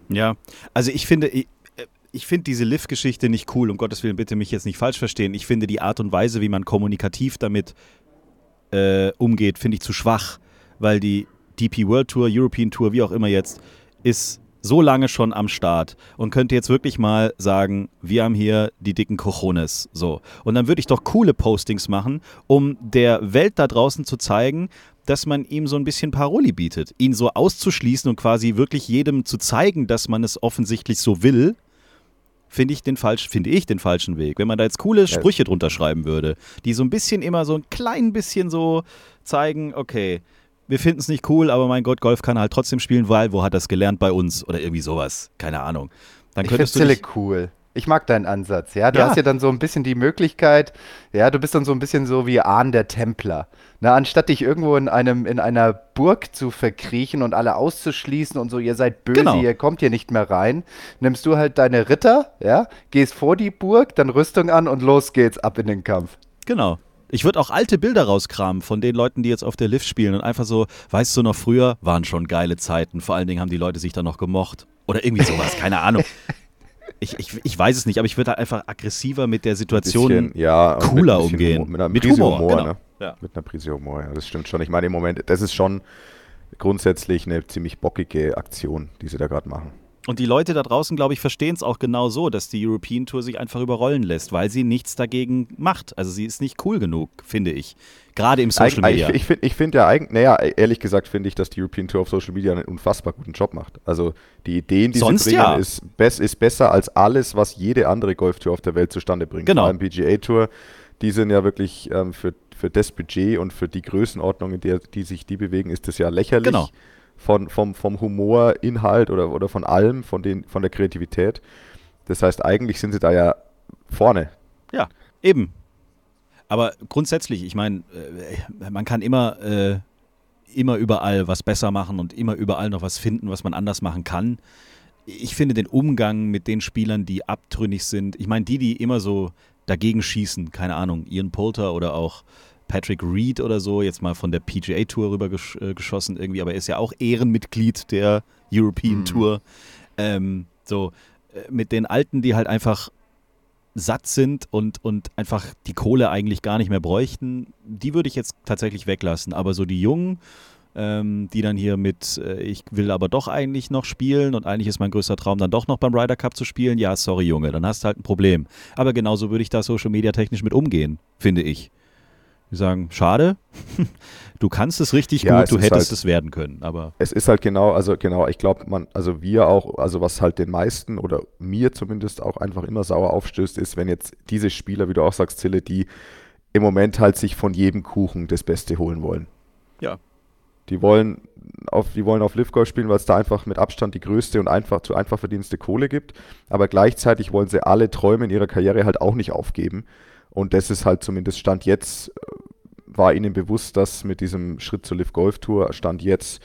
Ja, also ich finde, ich, finde diese Liv-Geschichte nicht cool, um Gottes Willen, bitte mich jetzt nicht falsch verstehen. Ich finde die Art und Weise, wie man kommunikativ damit äh, umgeht, finde ich zu schwach, weil die DP World Tour, European Tour, wie auch immer jetzt, ist so lange schon am Start und könnte jetzt wirklich mal sagen, wir haben hier die dicken Cojones. So. Und dann würde ich doch coole Postings machen, um der Welt da draußen zu zeigen, dass man ihm so ein bisschen Paroli bietet. Ihn so auszuschließen und quasi wirklich jedem zu zeigen, dass man es offensichtlich so will, finde ich den falsch, finde ich den falschen Weg. Wenn man da jetzt coole Sprüche drunter schreiben würde, die so ein bisschen immer so ein klein bisschen so zeigen, okay, wir finden es nicht cool, aber mein Gott, Golf kann er halt trotzdem spielen, weil wo hat es gelernt bei uns oder irgendwie sowas, keine Ahnung. Dann Ich finde könntest du Silly dich, cool. Ich mag deinen Ansatz, ja. Du Ja. hast ja dann so ein bisschen die Möglichkeit, ja, du bist dann so ein bisschen so wie Ahn der Templer. Na, anstatt dich irgendwo in einem, in einer Burg zu verkriechen und alle auszuschließen und so, ihr seid böse, Genau. ihr kommt hier nicht mehr rein, nimmst du halt deine Ritter, ja, gehst vor die Burg, dann Rüstung an und los geht's ab in den Kampf. Genau. Ich würde auch alte Bilder rauskramen von den Leuten, die jetzt auf der Lift spielen und einfach so, weißt du noch, früher waren schon geile Zeiten. Vor allen Dingen haben die Leute sich dann noch gemocht. Oder irgendwie sowas, keine Ahnung. [LAUGHS] Ich, ich, ich weiß es nicht, aber ich würde halt einfach aggressiver mit der Situation Bisschen, ja, mit cooler bisschen umgehen. Humor, mit einer Mit Prise Humor, Humor, genau. ne? Ja. Mit einer Prise Humor, ja, das stimmt schon. Ich meine, im Moment, das ist schon grundsätzlich eine ziemlich bockige Aktion, die sie da gerade machen. Und die Leute da draußen, glaube ich, verstehen es auch genau so, dass die European Tour sich einfach überrollen lässt, weil sie nichts dagegen macht. Also sie ist nicht cool genug, finde ich. Gerade im Social Media. Ich, ich finde ich find ja eigentlich, naja, ehrlich gesagt finde ich, dass die European Tour auf Social Media einen unfassbar guten Job macht. Also die Ideen, die Sonst sie bringen, ja. ist, ist besser als alles, was jede andere Golftour auf der Welt zustande bringt. Genau. Allem PGA Tour, die sind ja wirklich ähm, für, für das Budget und für die Größenordnung, in der die sich die bewegen, ist das ja lächerlich. Genau. Von, vom, vom Humor, Inhalt oder, oder von allem, von, den, von der Kreativität. Das heißt, eigentlich sind sie da ja vorne. Ja, eben. Aber grundsätzlich, ich meine, äh, man kann immer, äh, immer überall was besser machen und immer überall noch was finden, was man anders machen kann. Ich finde den Umgang mit den Spielern, die abtrünnig sind, ich meine, die, die immer so dagegen schießen, keine Ahnung, Ian Poulter oder auch Patrick Reed oder so, jetzt mal von der PGA Tour rüber gesch äh, geschossen irgendwie, aber er ist ja auch Ehrenmitglied der European Tour. Ähm, so, äh, mit den Alten, die halt einfach satt sind und, und einfach die Kohle eigentlich gar nicht mehr bräuchten, die würde ich jetzt tatsächlich weglassen. Aber so die Jungen, ähm, die dann hier mit, äh, ich will aber doch eigentlich noch spielen und eigentlich ist mein größter Traum dann doch noch beim Ryder Cup zu spielen, ja, sorry Junge, dann hast du halt ein Problem. Aber genauso würde ich da Social Media technisch mit umgehen, finde ich. Wir sagen, schade, [LAUGHS] du kannst es richtig Ja, gut, es du hättest halt- es werden können, aber Es ist halt genau, also genau, ich glaube, man, also wir auch, also was halt den meisten oder mir zumindest auch einfach immer sauer aufstößt, ist, wenn jetzt diese Spieler, wie du auch sagst, Zille, die im Moment halt sich von jedem Kuchen das Beste holen wollen. ja, Die wollen auf, die wollen auf Live Golf spielen, weil es da einfach mit Abstand die größte und einfach zu einfach verdienste Kohle gibt. Aber gleichzeitig wollen sie alle Träume in ihrer Karriere halt auch nicht aufgeben. Und das ist halt zumindest Stand jetzt, war ihnen bewusst, dass mit diesem Schritt zur Live Golf Tour Stand jetzt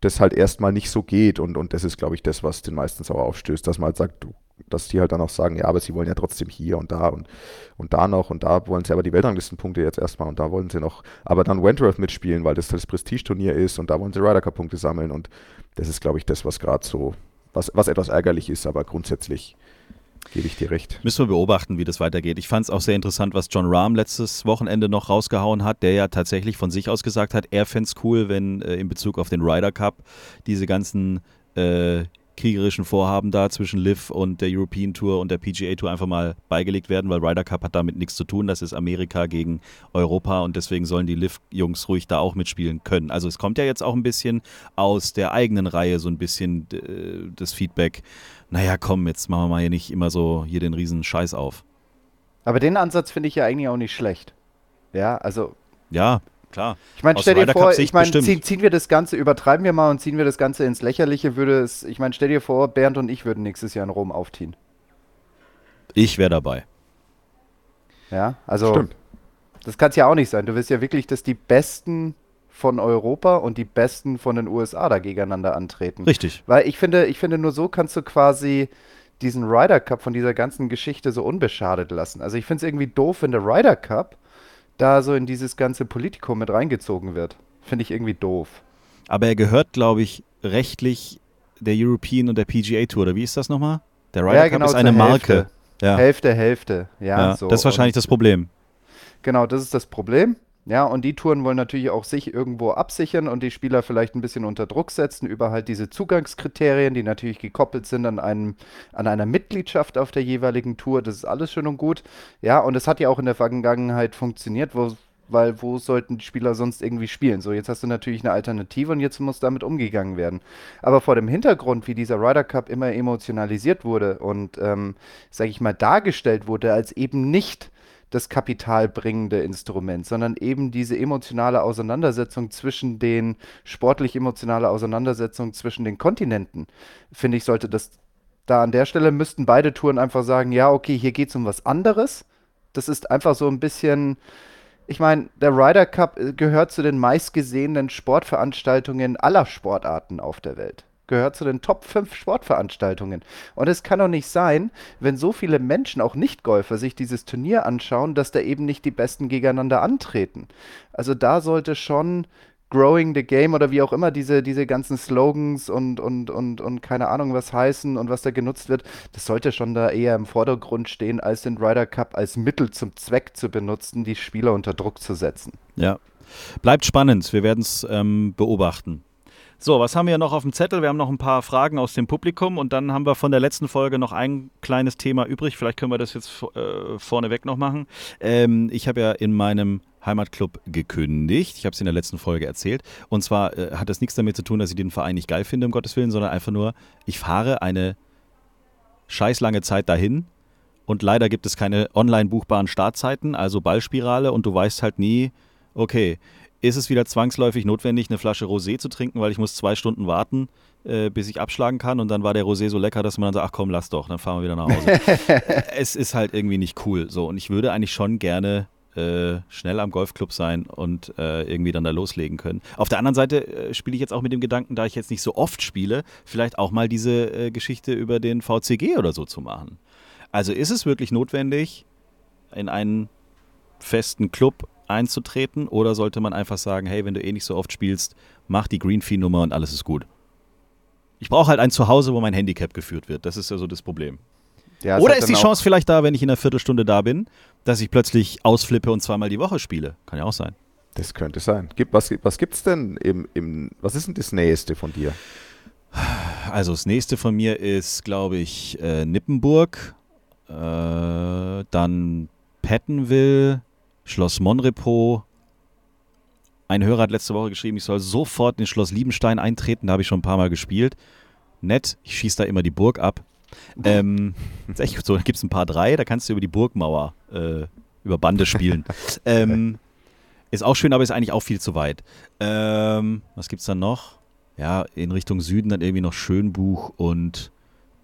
das halt erstmal nicht so geht. Und, und das ist, glaube ich, das, was den meisten sauer aufstößt, dass man halt sagt, dass die halt dann auch sagen, ja, aber sie wollen ja trotzdem hier und da und, und da noch und da wollen sie aber die Weltranglistenpunkte jetzt erstmal und da wollen sie noch, aber dann Wentworth mitspielen, weil das das Prestigeturnier ist und da wollen sie Ryder Cup Punkte sammeln und das ist, glaube ich, das, was gerade so, was, was etwas ärgerlich ist, aber grundsätzlich gebe ich dir recht. Müssen wir beobachten, wie das weitergeht. Ich fand es auch sehr interessant, was John Rahm letztes Wochenende noch rausgehauen hat, der ja tatsächlich von sich aus gesagt hat, er fände es cool, wenn äh, in Bezug auf den Ryder Cup diese ganzen äh, kriegerischen Vorhaben da zwischen Liv und der European Tour und der PGA Tour einfach mal beigelegt werden, weil Ryder Cup hat damit nichts zu tun. Das ist Amerika gegen Europa und deswegen sollen die Liv-Jungs ruhig da auch mitspielen können. Also es kommt ja jetzt auch ein bisschen aus der eigenen Reihe so ein bisschen äh, das Feedback. Naja, komm, jetzt machen wir mal hier nicht immer so hier den riesen Scheiß auf. Aber den Ansatz finde ich ja eigentlich auch nicht schlecht. Ja, also Ja, klar. Ich meine, stell dir vor, ich meine, ziehen, ziehen wir das Ganze, übertreiben wir mal und ziehen wir das Ganze ins Lächerliche, würde es, ich meine, stell dir vor, Bernd und ich würden nächstes Jahr in Rom aufziehen. Ich wäre dabei. Ja, also Stimmt. das kann es ja auch nicht sein. Du willst ja wirklich, dass die Besten von Europa und die Besten von den USA da gegeneinander antreten. Richtig. Weil ich finde, ich finde, nur so kannst du quasi diesen Ryder Cup von dieser ganzen Geschichte so unbeschadet lassen. Also ich finde es irgendwie doof, wenn der Ryder Cup da so in dieses ganze Politikum mit reingezogen wird. Finde ich irgendwie doof. Aber er gehört, glaube ich, rechtlich der European und der PGA Tour. Oder wie ist das nochmal? Der Ryder Ja, Cup genau, ist eine Marke. Hälfte. Ja, Hälfte, Hälfte. Ja, ja so. das ist wahrscheinlich Und- das Problem. Genau, das ist das Problem. Ja, und die Touren wollen natürlich auch sich irgendwo absichern und die Spieler vielleicht ein bisschen unter Druck setzen über halt diese Zugangskriterien, die natürlich gekoppelt sind an einem, an einer Mitgliedschaft auf der jeweiligen Tour. Das ist alles schön und gut. Ja, und es hat ja auch in der Vergangenheit funktioniert, wo, weil wo sollten die Spieler sonst irgendwie spielen? So, jetzt hast du natürlich eine Alternative und jetzt muss damit umgegangen werden. Aber vor dem Hintergrund, wie dieser Ryder Cup immer emotionalisiert wurde und, ähm, sag ich mal, dargestellt wurde als eben nicht das kapitalbringende Instrument, sondern eben diese emotionale Auseinandersetzung zwischen den, sportlich emotionale Auseinandersetzung zwischen den Kontinenten, finde ich, sollte das Da an der Stelle müssten beide Touren einfach sagen, ja, okay, hier geht es um was anderes. Das ist einfach so ein bisschen, ich meine, der Ryder Cup äh, gehört zu den meistgesehenen Sportveranstaltungen aller Sportarten auf der Welt. Gehört zu den Top 5 Sportveranstaltungen. Und es kann doch nicht sein, wenn so viele Menschen, auch Nicht-Golfer, sich dieses Turnier anschauen, dass da eben nicht die Besten gegeneinander antreten. Also da sollte schon Growing the Game oder wie auch immer diese, diese ganzen Slogans und, und, und, und keine Ahnung was heißen und was da genutzt wird, das sollte schon da eher im Vordergrund stehen, als den Ryder Cup als Mittel zum Zweck zu benutzen, die Spieler unter Druck zu setzen. Ja. Bleibt spannend, wir werden es ähm, beobachten. So, was haben wir noch auf dem Zettel? Wir haben noch ein paar Fragen aus dem Publikum und dann haben wir von der letzten Folge noch ein kleines Thema übrig. Vielleicht können wir das jetzt äh, vorneweg noch machen. Ähm, ich habe ja in meinem Heimatclub gekündigt. Ich habe es in der letzten Folge erzählt. Und zwar äh, hat das nichts damit zu tun, dass ich den Verein nicht geil finde, um Gottes Willen, sondern einfach nur, ich fahre eine scheiß lange Zeit dahin und leider gibt es keine online buchbaren Startzeiten, also Ballspirale und du weißt halt nie, okay, ist es wieder zwangsläufig notwendig, eine Flasche Rosé zu trinken, weil ich muss zwei Stunden warten, äh, bis ich abschlagen kann und dann war der Rosé so lecker, dass man dann sagt, ach komm, lass doch, dann fahren wir wieder nach Hause. [LAUGHS] es ist halt irgendwie nicht cool. So, und ich würde eigentlich schon gerne äh, schnell am Golfclub sein und äh, irgendwie dann da loslegen können. Auf der anderen Seite äh, spiele ich jetzt auch mit dem Gedanken, da ich jetzt nicht so oft spiele, vielleicht auch mal diese äh, Geschichte über den VCG oder so zu machen. Also ist es wirklich notwendig, in einen festen Club einzutreten oder sollte man einfach sagen, hey, wenn du eh nicht so oft spielst, mach die Green Fee Nummer und alles ist gut. Ich brauche halt ein Zuhause, wo mein Handicap geführt wird. Das ist ja so das Problem. Ja, oder ist die Chance vielleicht da, wenn ich in einer Viertelstunde da bin, dass ich plötzlich ausflippe und zweimal die Woche spiele? Kann ja auch sein. Das könnte sein. Was was gibt es denn im, im, was ist denn das Nächste von dir? Also das nächste von mir ist, glaube ich, äh, Nippenburg, äh, dann Pettenville, Schloss Monrepo. Ein Hörer hat letzte Woche geschrieben, ich soll sofort in Schloss Liebenstein eintreten. Da habe ich schon ein paar Mal gespielt. Nett, ich schieße da immer die Burg ab. Ähm, ist echt so, da gibt es ein paar drei, da kannst du über die Burgmauer, äh, über Bande spielen. [LAUGHS] ähm, ist auch schön, aber ist eigentlich auch viel zu weit. Ähm, was es dann noch? Ja, in Richtung Süden dann irgendwie noch Schönbuch und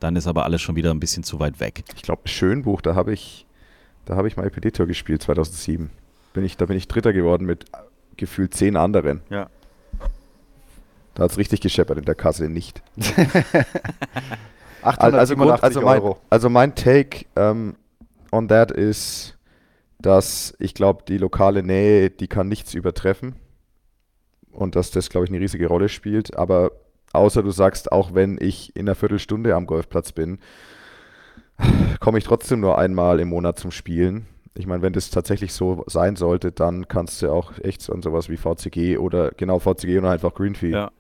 dann ist aber alles schon wieder ein bisschen zu weit weg. Ich glaube, Schönbuch, da habe ich da habe ich mal EPD-Tour gespielt, 2007. Bin ich, da bin ich Dritter geworden mit gefühlt zehn anderen. Ja. Da hat es richtig gescheppert in der Kasse nicht. [LAUGHS] 887 also, also, mein, Euro. also mein Take ähm, on that ist, dass ich glaube, die lokale Nähe, die kann nichts übertreffen. Und dass das, glaube ich, eine riesige Rolle spielt. Aber außer du sagst, auch wenn ich in einer Viertelstunde am Golfplatz bin, komme ich trotzdem nur einmal im Monat zum Spielen. Ich meine, wenn das tatsächlich so sein sollte, dann kannst du auch echt so an sowas wie VCG oder genau VCG oder einfach Greenfield. Ja.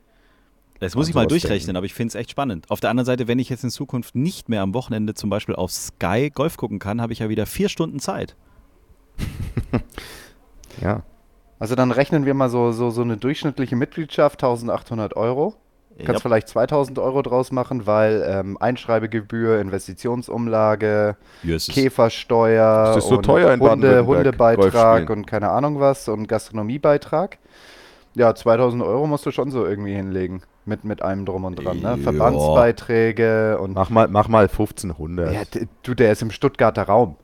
Das muss ich mal durchrechnen, denken. aber ich finde es echt spannend. Auf der anderen Seite, wenn ich jetzt in Zukunft nicht mehr am Wochenende zum Beispiel auf Sky Golf gucken kann, habe ich ja wieder vier Stunden Zeit. [LAUGHS] ja. Also dann rechnen wir mal so, so, so eine durchschnittliche Mitgliedschaft, 1800 Euro. Kannst ja. vielleicht 2000 Euro draus machen, weil ähm, Einschreibegebühr, Investitionsumlage, yes, Käfersteuer, ist so teuer in Hunde, Hundebeitrag und keine Ahnung was und Gastronomiebeitrag. Ja, 2000 Euro musst du schon so irgendwie hinlegen. Mit, mit allem drum und dran, ne? Verbandsbeiträge und. Mach mal, mach mal 1500. Ja, du, der ist im Stuttgarter Raum.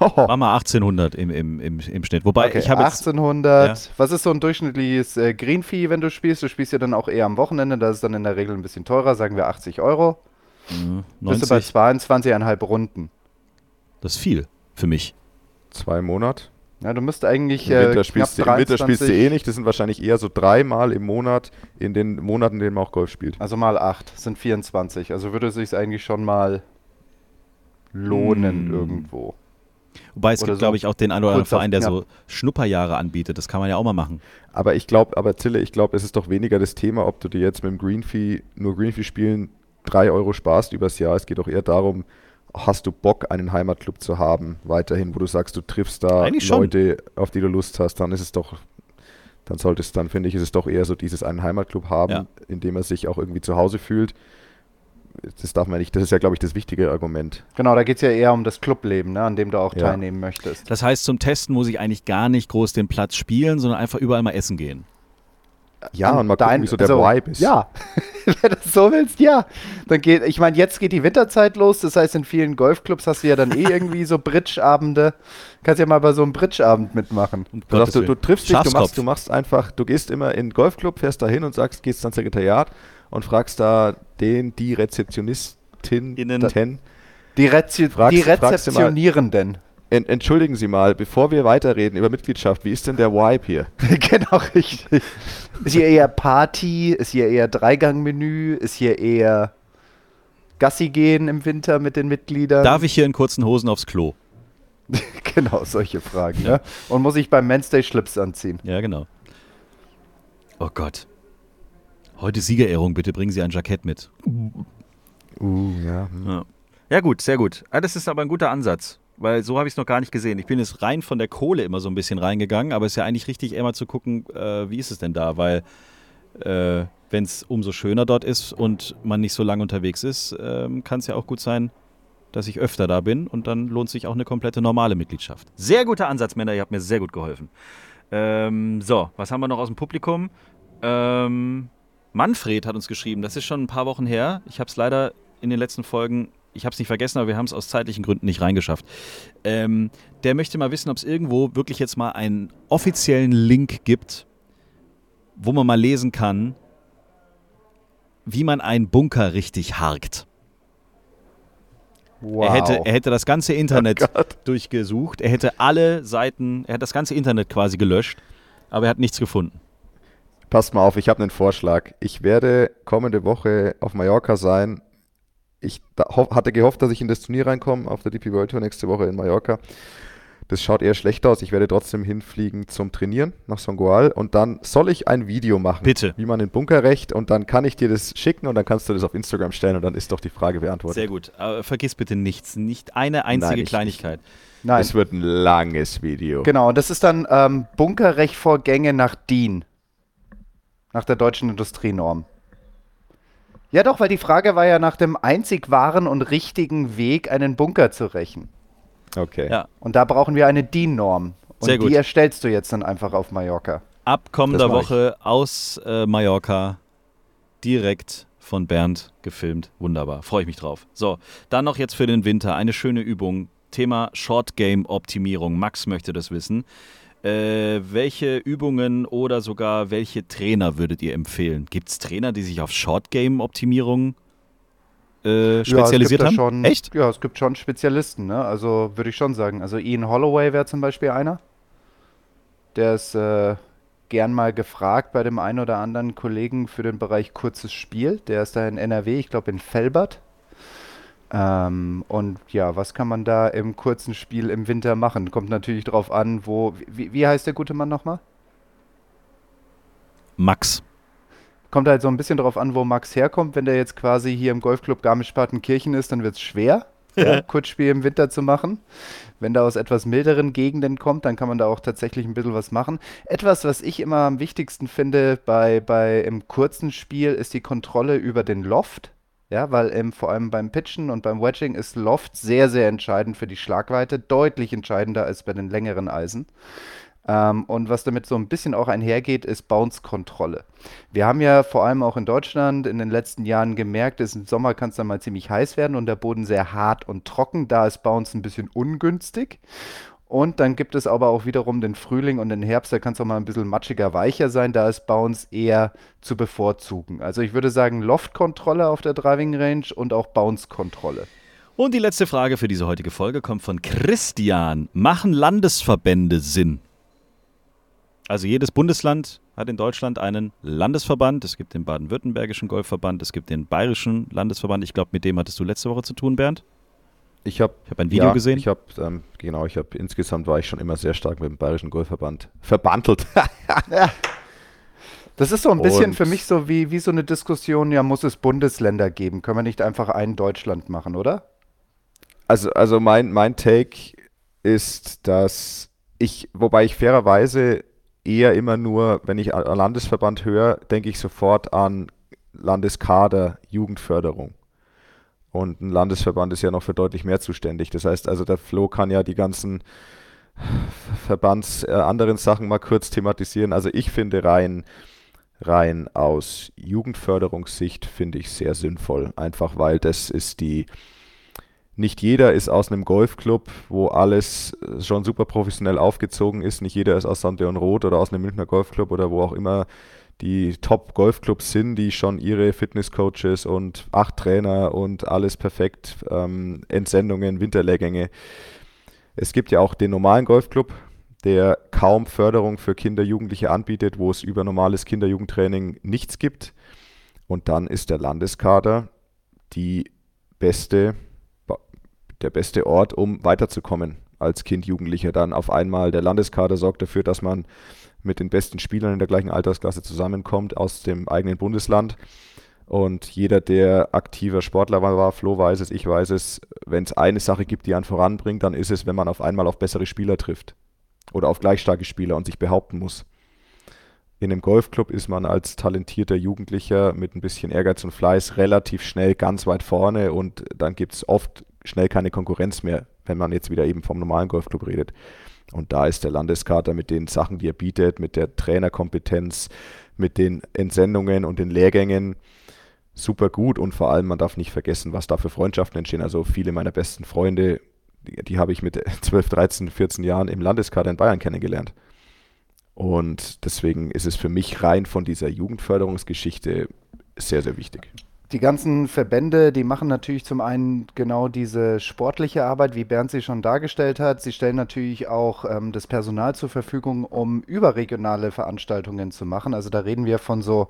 Mach mal 1800 im, im, im, im Schnitt. Wobei okay, ich habe 1800. Ja. Was ist so ein durchschnittliches äh, Green Fee, wenn du spielst? Du spielst ja dann auch eher am Wochenende. Das ist dann in der Regel ein bisschen teurer. Sagen wir 80 Euro. Mhm, Bist du bei 22,5 Runden. Das ist viel für mich. Zwei Monate. Ja, du müsst eigentlich. Im Winter, äh, spielst, du, Im Winter spielst du eh nicht. Das sind wahrscheinlich eher so dreimal im Monat in den Monaten, in denen man auch Golf spielt. Also mal acht sind 24. Also würde es sich eigentlich schon mal lohnen hm. irgendwo. Wobei es gibt, so glaube ich, auch den einen oder anderen Verein, der so Schnupperjahre anbietet. Das kann man ja auch mal machen. Aber ich glaube, aber Zille, ich glaube, es ist doch weniger das Thema, ob du dir jetzt mit dem Greenfee, nur Greenfee spielen, drei Euro sparst übers Jahr. Es geht doch eher darum, hast du Bock, einen Heimatclub zu haben, weiterhin, wo du sagst, du triffst da Leute, auf die du Lust hast, dann ist es doch, dann solltest, dann finde ich, ist es doch eher so dieses einen Heimatclub haben, ja. in dem er sich auch irgendwie zu Hause fühlt das darf man nicht, das ist ja, glaube ich, das wichtige Argument. Genau, da geht es ja eher um das Clubleben, ne, an dem du auch ja. teilnehmen möchtest. Das heißt, zum Testen muss ich eigentlich gar nicht groß den Platz spielen, sondern einfach überall mal essen gehen. Ja, und mal dein, gucken, wie so der also, Vibe ist. Ja. [LAUGHS] Wenn du das so willst, ja. Dann geht, ich meine, jetzt geht die Winterzeit los. Das heißt, in vielen Golfclubs hast du ja dann eh [LAUGHS] irgendwie so Bridge-Abende. Kannst ja mal bei so einem Bridge-Abend mitmachen. Um Du, du, du triffst dich, du machst, du machst einfach, du gehst immer in den Golfclub, fährst da hin und sagst, gehst ans Sekretariat und fragst da den, die Rezeptionistin, Innen. ten, Die, Rezi Fragst- die Rezeptionierenden. en, entschuldigen Sie mal, bevor wir weiterreden über Mitgliedschaft, wie ist denn der Vibe hier? [LAUGHS] genau, richtig. Ist hier eher Party? Ist hier eher Dreigangmenü? Ist hier eher Gassi gehen im Winter mit den Mitgliedern? Darf ich hier in kurzen Hosen aufs Klo? [LAUGHS] Genau, solche Fragen. Ja. Und muss ich beim Men's Day Schlips anziehen? Ja, genau. Oh Gott. Heute Siegerehrung, bitte bringen Sie ein Jackett mit. Uh, ja. hm. Ja. ja, gut, sehr gut. Ah, das ist aber ein guter Ansatz, weil so habe ich es noch gar nicht gesehen. Ich bin jetzt rein von der Kohle immer so ein bisschen reingegangen, aber es ist ja eigentlich richtig, immer zu gucken, äh, wie ist es denn da, weil äh, wenn es umso schöner dort ist und man nicht so lange unterwegs ist, ähm, kann es ja auch gut sein, dass ich öfter da bin und dann lohnt sich auch eine komplette normale Mitgliedschaft. Sehr guter Ansatz, Männer, ihr habt mir sehr gut geholfen. Ähm, so, was haben wir noch aus dem Publikum? Ähm, Manfred hat uns geschrieben, das ist schon ein paar Wochen her. Ich habe es leider in den letzten Folgen, ich habe es nicht vergessen, aber wir haben es aus zeitlichen Gründen nicht reingeschafft. Ähm, der möchte mal wissen, ob es irgendwo wirklich jetzt mal einen offiziellen Link gibt, wo man mal lesen kann, wie man einen Bunker richtig harkt. Wow. Er, hätte, er hätte das ganze Internet Oh durchgesucht, er hätte alle Seiten, er hat das ganze Internet quasi gelöscht, aber er hat nichts gefunden. Passt mal auf, ich habe einen Vorschlag. Ich werde kommende Woche auf Mallorca sein. Ich hatte gehofft, dass ich in das Turnier reinkomme auf der DP World Tour nächste Woche in Mallorca. Das schaut eher schlecht aus. Ich werde trotzdem hinfliegen zum Trainieren nach Songoal und dann soll ich ein Video machen, Bitte. wie man den Bunker rächt und dann kann ich dir das schicken und dann kannst du das auf Instagram stellen und dann ist doch die Frage beantwortet. Sehr gut. Aber vergiss bitte nichts, nicht eine einzige Nein, ich- Kleinigkeit. Nein. Es wird ein langes Video. Genau, und das ist dann ähm, Bunkerrechtvorgänge nach DIN. Nach der deutschen Industrienorm. Ja doch, weil die Frage war ja nach dem einzig wahren und richtigen Weg, einen Bunker zu rächen. Okay. Ja. Und da brauchen wir eine DIN-Norm. Und Sehr gut. die erstellst du jetzt dann einfach auf Mallorca. Ab kommender mach ich. Woche aus äh, Mallorca direkt von Bernd gefilmt. Wunderbar. Freue ich mich drauf. So, dann noch jetzt für den Winter eine schöne Übung. Thema Short Game Optimierung. Max möchte das wissen. Äh, welche Übungen oder sogar welche Trainer würdet ihr empfehlen? Gibt es Trainer, die sich auf Short Game Optimierung äh, spezialisiert ja, es gibt da haben? Schon, Echt? Ja, es gibt schon Spezialisten, ne? Also würde ich schon sagen. Also Ian Holloway wäre zum Beispiel einer. Der ist äh, gern mal gefragt bei dem einen oder anderen Kollegen für den Bereich kurzes Spiel. Der ist da in NRW, ich glaube in Felbert. Ähm, und ja, was kann man da im kurzen Spiel im Winter machen? Kommt natürlich drauf an, wo. Wie, wie heißt der gute Mann nochmal? Max. Kommt halt so ein bisschen drauf an, wo Max herkommt. Wenn der jetzt quasi hier im Golfclub Garmisch-Partenkirchen ist, dann wird es schwer, [LAUGHS] ja, Kurzspiel im Winter zu machen. Wenn der aus etwas milderen Gegenden kommt, dann kann man da auch tatsächlich ein bisschen was machen. Etwas, was ich immer am wichtigsten finde bei, bei im kurzen Spiel, ist die Kontrolle über den Loft. Ja, weil im, vor allem beim Pitchen und beim Wedging ist Loft sehr, sehr entscheidend für die Schlagweite, deutlich entscheidender als bei den längeren Eisen. Ähm, und was damit so ein bisschen auch einhergeht, ist Bounce-Kontrolle. Wir haben ja vor allem auch in Deutschland in den letzten Jahren gemerkt, dass im Sommer kann es dann mal ziemlich heiß werden und der Boden sehr hart und trocken. Da ist Bounce ein bisschen ungünstig. Und dann gibt es aber auch wiederum den Frühling und den Herbst, da kann es auch mal ein bisschen matschiger, weicher sein. Da ist Bounce eher zu bevorzugen. Also ich würde sagen Loft-Kontrolle auf der Driving Range und auch Bounce-Kontrolle. Und die letzte Frage für diese heutige Folge kommt von Christian. Machen Landesverbände Sinn? Also jedes Bundesland hat in Deutschland einen Landesverband. Es gibt den baden-württembergischen Golfverband, es gibt den bayerischen Landesverband. Ich glaube, mit dem hattest du letzte Woche zu tun, Bernd. Ich habe Ich habe ein Video ja, gesehen. Ich habe ähm, genau, ich habe insgesamt war ich schon immer sehr stark mit dem Bayerischen Golfverband verbandelt. [LAUGHS] Das ist so ein bisschen Und- für mich so wie, wie so eine Diskussion, ja, muss es Bundesländer geben? Können wir nicht einfach ein Deutschland machen, oder? Also, also mein, mein Take ist, dass ich, wobei ich fairerweise eher immer nur, wenn ich an Landesverband höre, denke ich sofort an Landeskader, Jugendförderung. Und ein Landesverband ist ja noch für deutlich mehr zuständig. Das heißt also, der Flo kann ja die ganzen Verbands äh, anderen Sachen mal kurz thematisieren. Also ich finde rein rein aus Jugendförderungssicht finde ich sehr sinnvoll. Einfach weil das ist die, nicht jeder ist aus einem Golfclub, wo alles schon super professionell aufgezogen ist. Nicht jeder ist aus Sande und Rot oder aus einem Münchner Golfclub oder wo auch immer die Top-Golfclubs sind, die schon ihre Fitnesscoaches und acht Trainer und alles perfekt, ähm, Entsendungen, Winterlehrgänge. Es gibt ja auch den normalen Golfclub, der kaum Förderung für Kinder, Jugendliche anbietet, wo es über normales Kinder-Jugendtraining nichts gibt. Und dann ist der Landeskader die beste, der beste Ort, um weiterzukommen als Kind, Jugendlicher. Dann auf einmal der Landeskader sorgt dafür, dass man mit den besten Spielern in der gleichen Altersklasse zusammenkommt aus dem eigenen Bundesland. Und jeder, der aktiver Sportler war, Flo weiß es, ich weiß es, wenn es eine Sache gibt, die einen voranbringt, dann ist es, wenn man auf einmal auf bessere Spieler trifft oder auf gleich starke Spieler und sich behaupten muss. In einem Golfclub ist man als talentierter Jugendlicher mit ein bisschen Ehrgeiz und Fleiß relativ schnell ganz weit vorne und dann gibt es oft schnell keine Konkurrenz mehr, wenn man jetzt wieder eben vom normalen Golfclub redet. Und da ist der Landeskater mit den Sachen, die er bietet, mit der Trainerkompetenz, mit den Entsendungen und den Lehrgängen super gut und vor allem, man darf nicht vergessen, was da für Freundschaften entstehen. Also viele meiner besten Freunde die, die habe ich mit 12, 13, 14 Jahren im Landeskader in Bayern kennengelernt. Und deswegen ist es für mich rein von dieser Jugendförderungsgeschichte sehr, sehr wichtig. Die ganzen Verbände, die machen natürlich zum einen genau diese sportliche Arbeit, wie Bernd sie schon dargestellt hat. Sie stellen natürlich auch ähm, das Personal zur Verfügung, um überregionale Veranstaltungen zu machen. Also da reden wir von so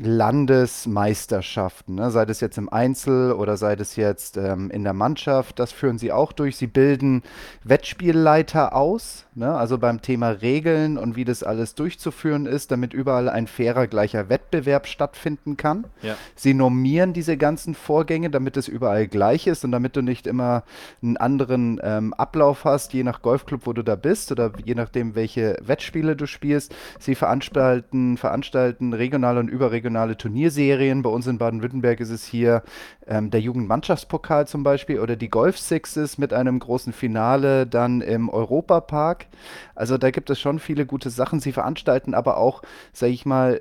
Landesmeisterschaften, ne? sei das jetzt im Einzel oder sei das jetzt ähm, in der Mannschaft, das führen sie auch durch. Sie bilden Wettspielleiter aus, ne? also beim Thema Regeln und wie das alles durchzuführen ist, damit überall ein fairer, gleicher Wettbewerb stattfinden kann. Ja. Sie normieren diese ganzen Vorgänge, damit es überall gleich ist und damit du nicht immer einen anderen ähm, Ablauf hast, je nach Golfclub, wo du da bist oder je nachdem, welche Wettspiele du spielst. Sie veranstalten, veranstalten regionale und überregionale überregionale Turnierserien. Bei uns in Baden-Württemberg ist es hier ähm, der Jugendmannschaftspokal zum Beispiel oder die Golf Sixes mit einem großen Finale dann im Europapark. Also da gibt es schon viele gute Sachen. Sie veranstalten aber auch, sage ich mal,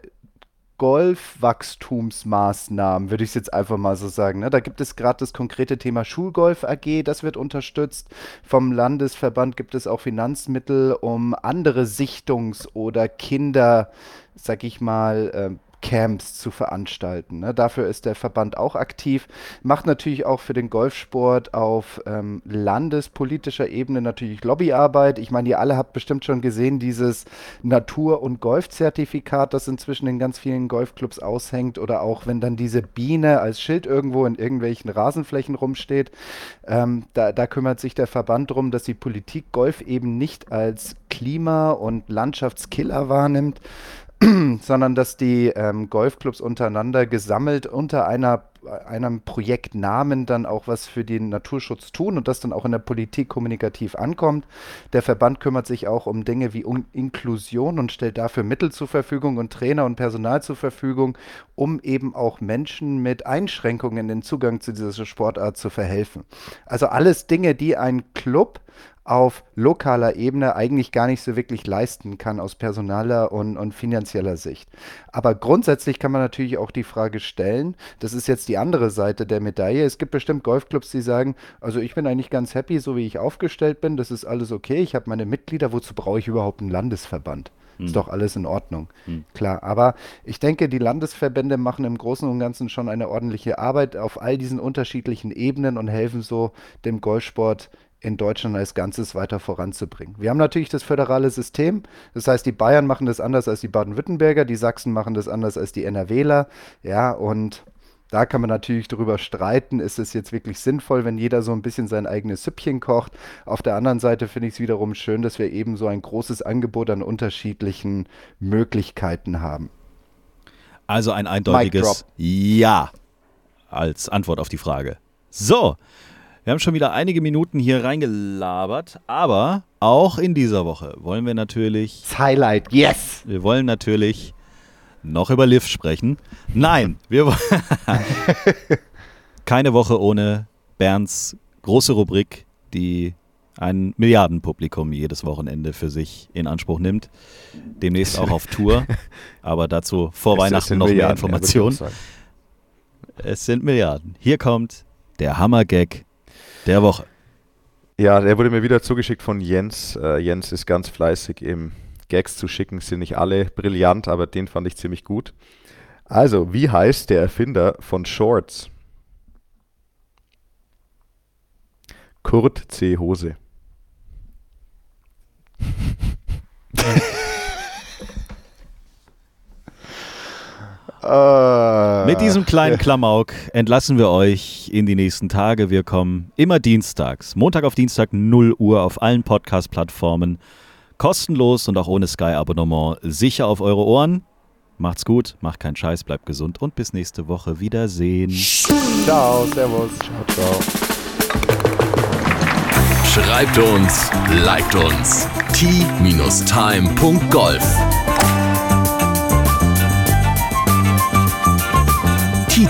Golfwachstumsmaßnahmen, würde ich es jetzt einfach mal so sagen. Ne? Da gibt es gerade das konkrete Thema Schulgolf AG, das wird unterstützt. Vom Landesverband gibt es auch Finanzmittel, um andere Sichtungs- oder Kinder, sag ich mal, äh, Camps zu veranstalten. Ne? Dafür ist der Verband auch aktiv, macht natürlich auch für den Golfsport auf ähm, landespolitischer Ebene natürlich Lobbyarbeit. Ich meine, ihr alle habt bestimmt schon gesehen, dieses Natur- und Golfzertifikat, das inzwischen in ganz vielen Golfclubs aushängt oder auch wenn dann diese Biene als Schild irgendwo in irgendwelchen Rasenflächen rumsteht. Ähm, da, da kümmert sich der Verband darum, dass die Politik Golf eben nicht als Klima- und Landschaftskiller wahrnimmt, [CLEARS THROAT] sondern dass die ähm, Golfclubs untereinander gesammelt unter einer, einem Projektnamen dann auch was für den Naturschutz tun und das dann auch in der Politik kommunikativ ankommt. Der Verband kümmert sich auch um Dinge wie um Inklusion und stellt dafür Mittel zur Verfügung und Trainer und Personal zur Verfügung, um eben auch Menschen mit Einschränkungen den Zugang zu dieser Sportart zu verhelfen. Also alles Dinge, die ein Club auf lokaler Ebene eigentlich gar nicht so wirklich leisten kann aus personaler und, und finanzieller Sicht. Aber grundsätzlich kann man natürlich auch die Frage stellen, das ist jetzt die andere Seite der Medaille. Es gibt bestimmt Golfclubs, die sagen, also ich bin eigentlich ganz happy, so wie ich aufgestellt bin, das ist alles okay, ich habe meine Mitglieder, wozu brauche ich überhaupt einen Landesverband? Ist hm. doch alles in Ordnung. Hm. Klar, aber ich denke, die Landesverbände machen im Großen und Ganzen schon eine ordentliche Arbeit auf all diesen unterschiedlichen Ebenen und helfen so dem Golfsport in Deutschland als Ganzes weiter voranzubringen. Wir haben natürlich das föderale System, das heißt, die Bayern machen das anders als die Baden-Württemberger, die Sachsen machen das anders als die NRWler, ja, und da kann man natürlich darüber streiten, ist es jetzt wirklich sinnvoll, wenn jeder so ein bisschen sein eigenes Süppchen kocht. Auf der anderen Seite finde ich es wiederum schön, dass wir eben so ein großes Angebot an unterschiedlichen Möglichkeiten haben. Also ein eindeutiges Ja als Antwort auf die Frage. So, wir haben schon wieder einige Minuten hier reingelabert, aber auch in dieser Woche wollen wir natürlich. Das Highlight, yes! Wir wollen natürlich noch über Liv sprechen. Nein, wir wollen. [LAUGHS] keine Woche ohne Bernds große Rubrik, die ein Milliardenpublikum jedes Wochenende für sich in Anspruch nimmt. Demnächst auch auf Tour, [LAUGHS] aber dazu vor Weihnachten noch mehr Informationen. Es sind Milliarden. Hier kommt der Hammergag der Woche. Ja, der wurde mir wieder zugeschickt von Jens. Äh, Jens ist ganz fleißig im Gags zu schicken. Sind nicht alle brillant, aber den fand ich ziemlich gut. Also, wie heißt der Erfinder von Shorts? Kurt C. Hose. [LAUGHS] Mit diesem kleinen Klamauk entlassen wir euch in die nächsten Tage. Wir kommen immer dienstags, Montag auf Dienstag 0 Uhr auf allen Podcast-Plattformen. Kostenlos und auch ohne Sky-Abonnement sicher auf eure Ohren. Macht's gut, macht keinen Scheiß, bleibt gesund und bis nächste Woche. Wiedersehen. Ciao, Servus. Ciao, ciao. Schreibt uns, liked uns. t-time.golf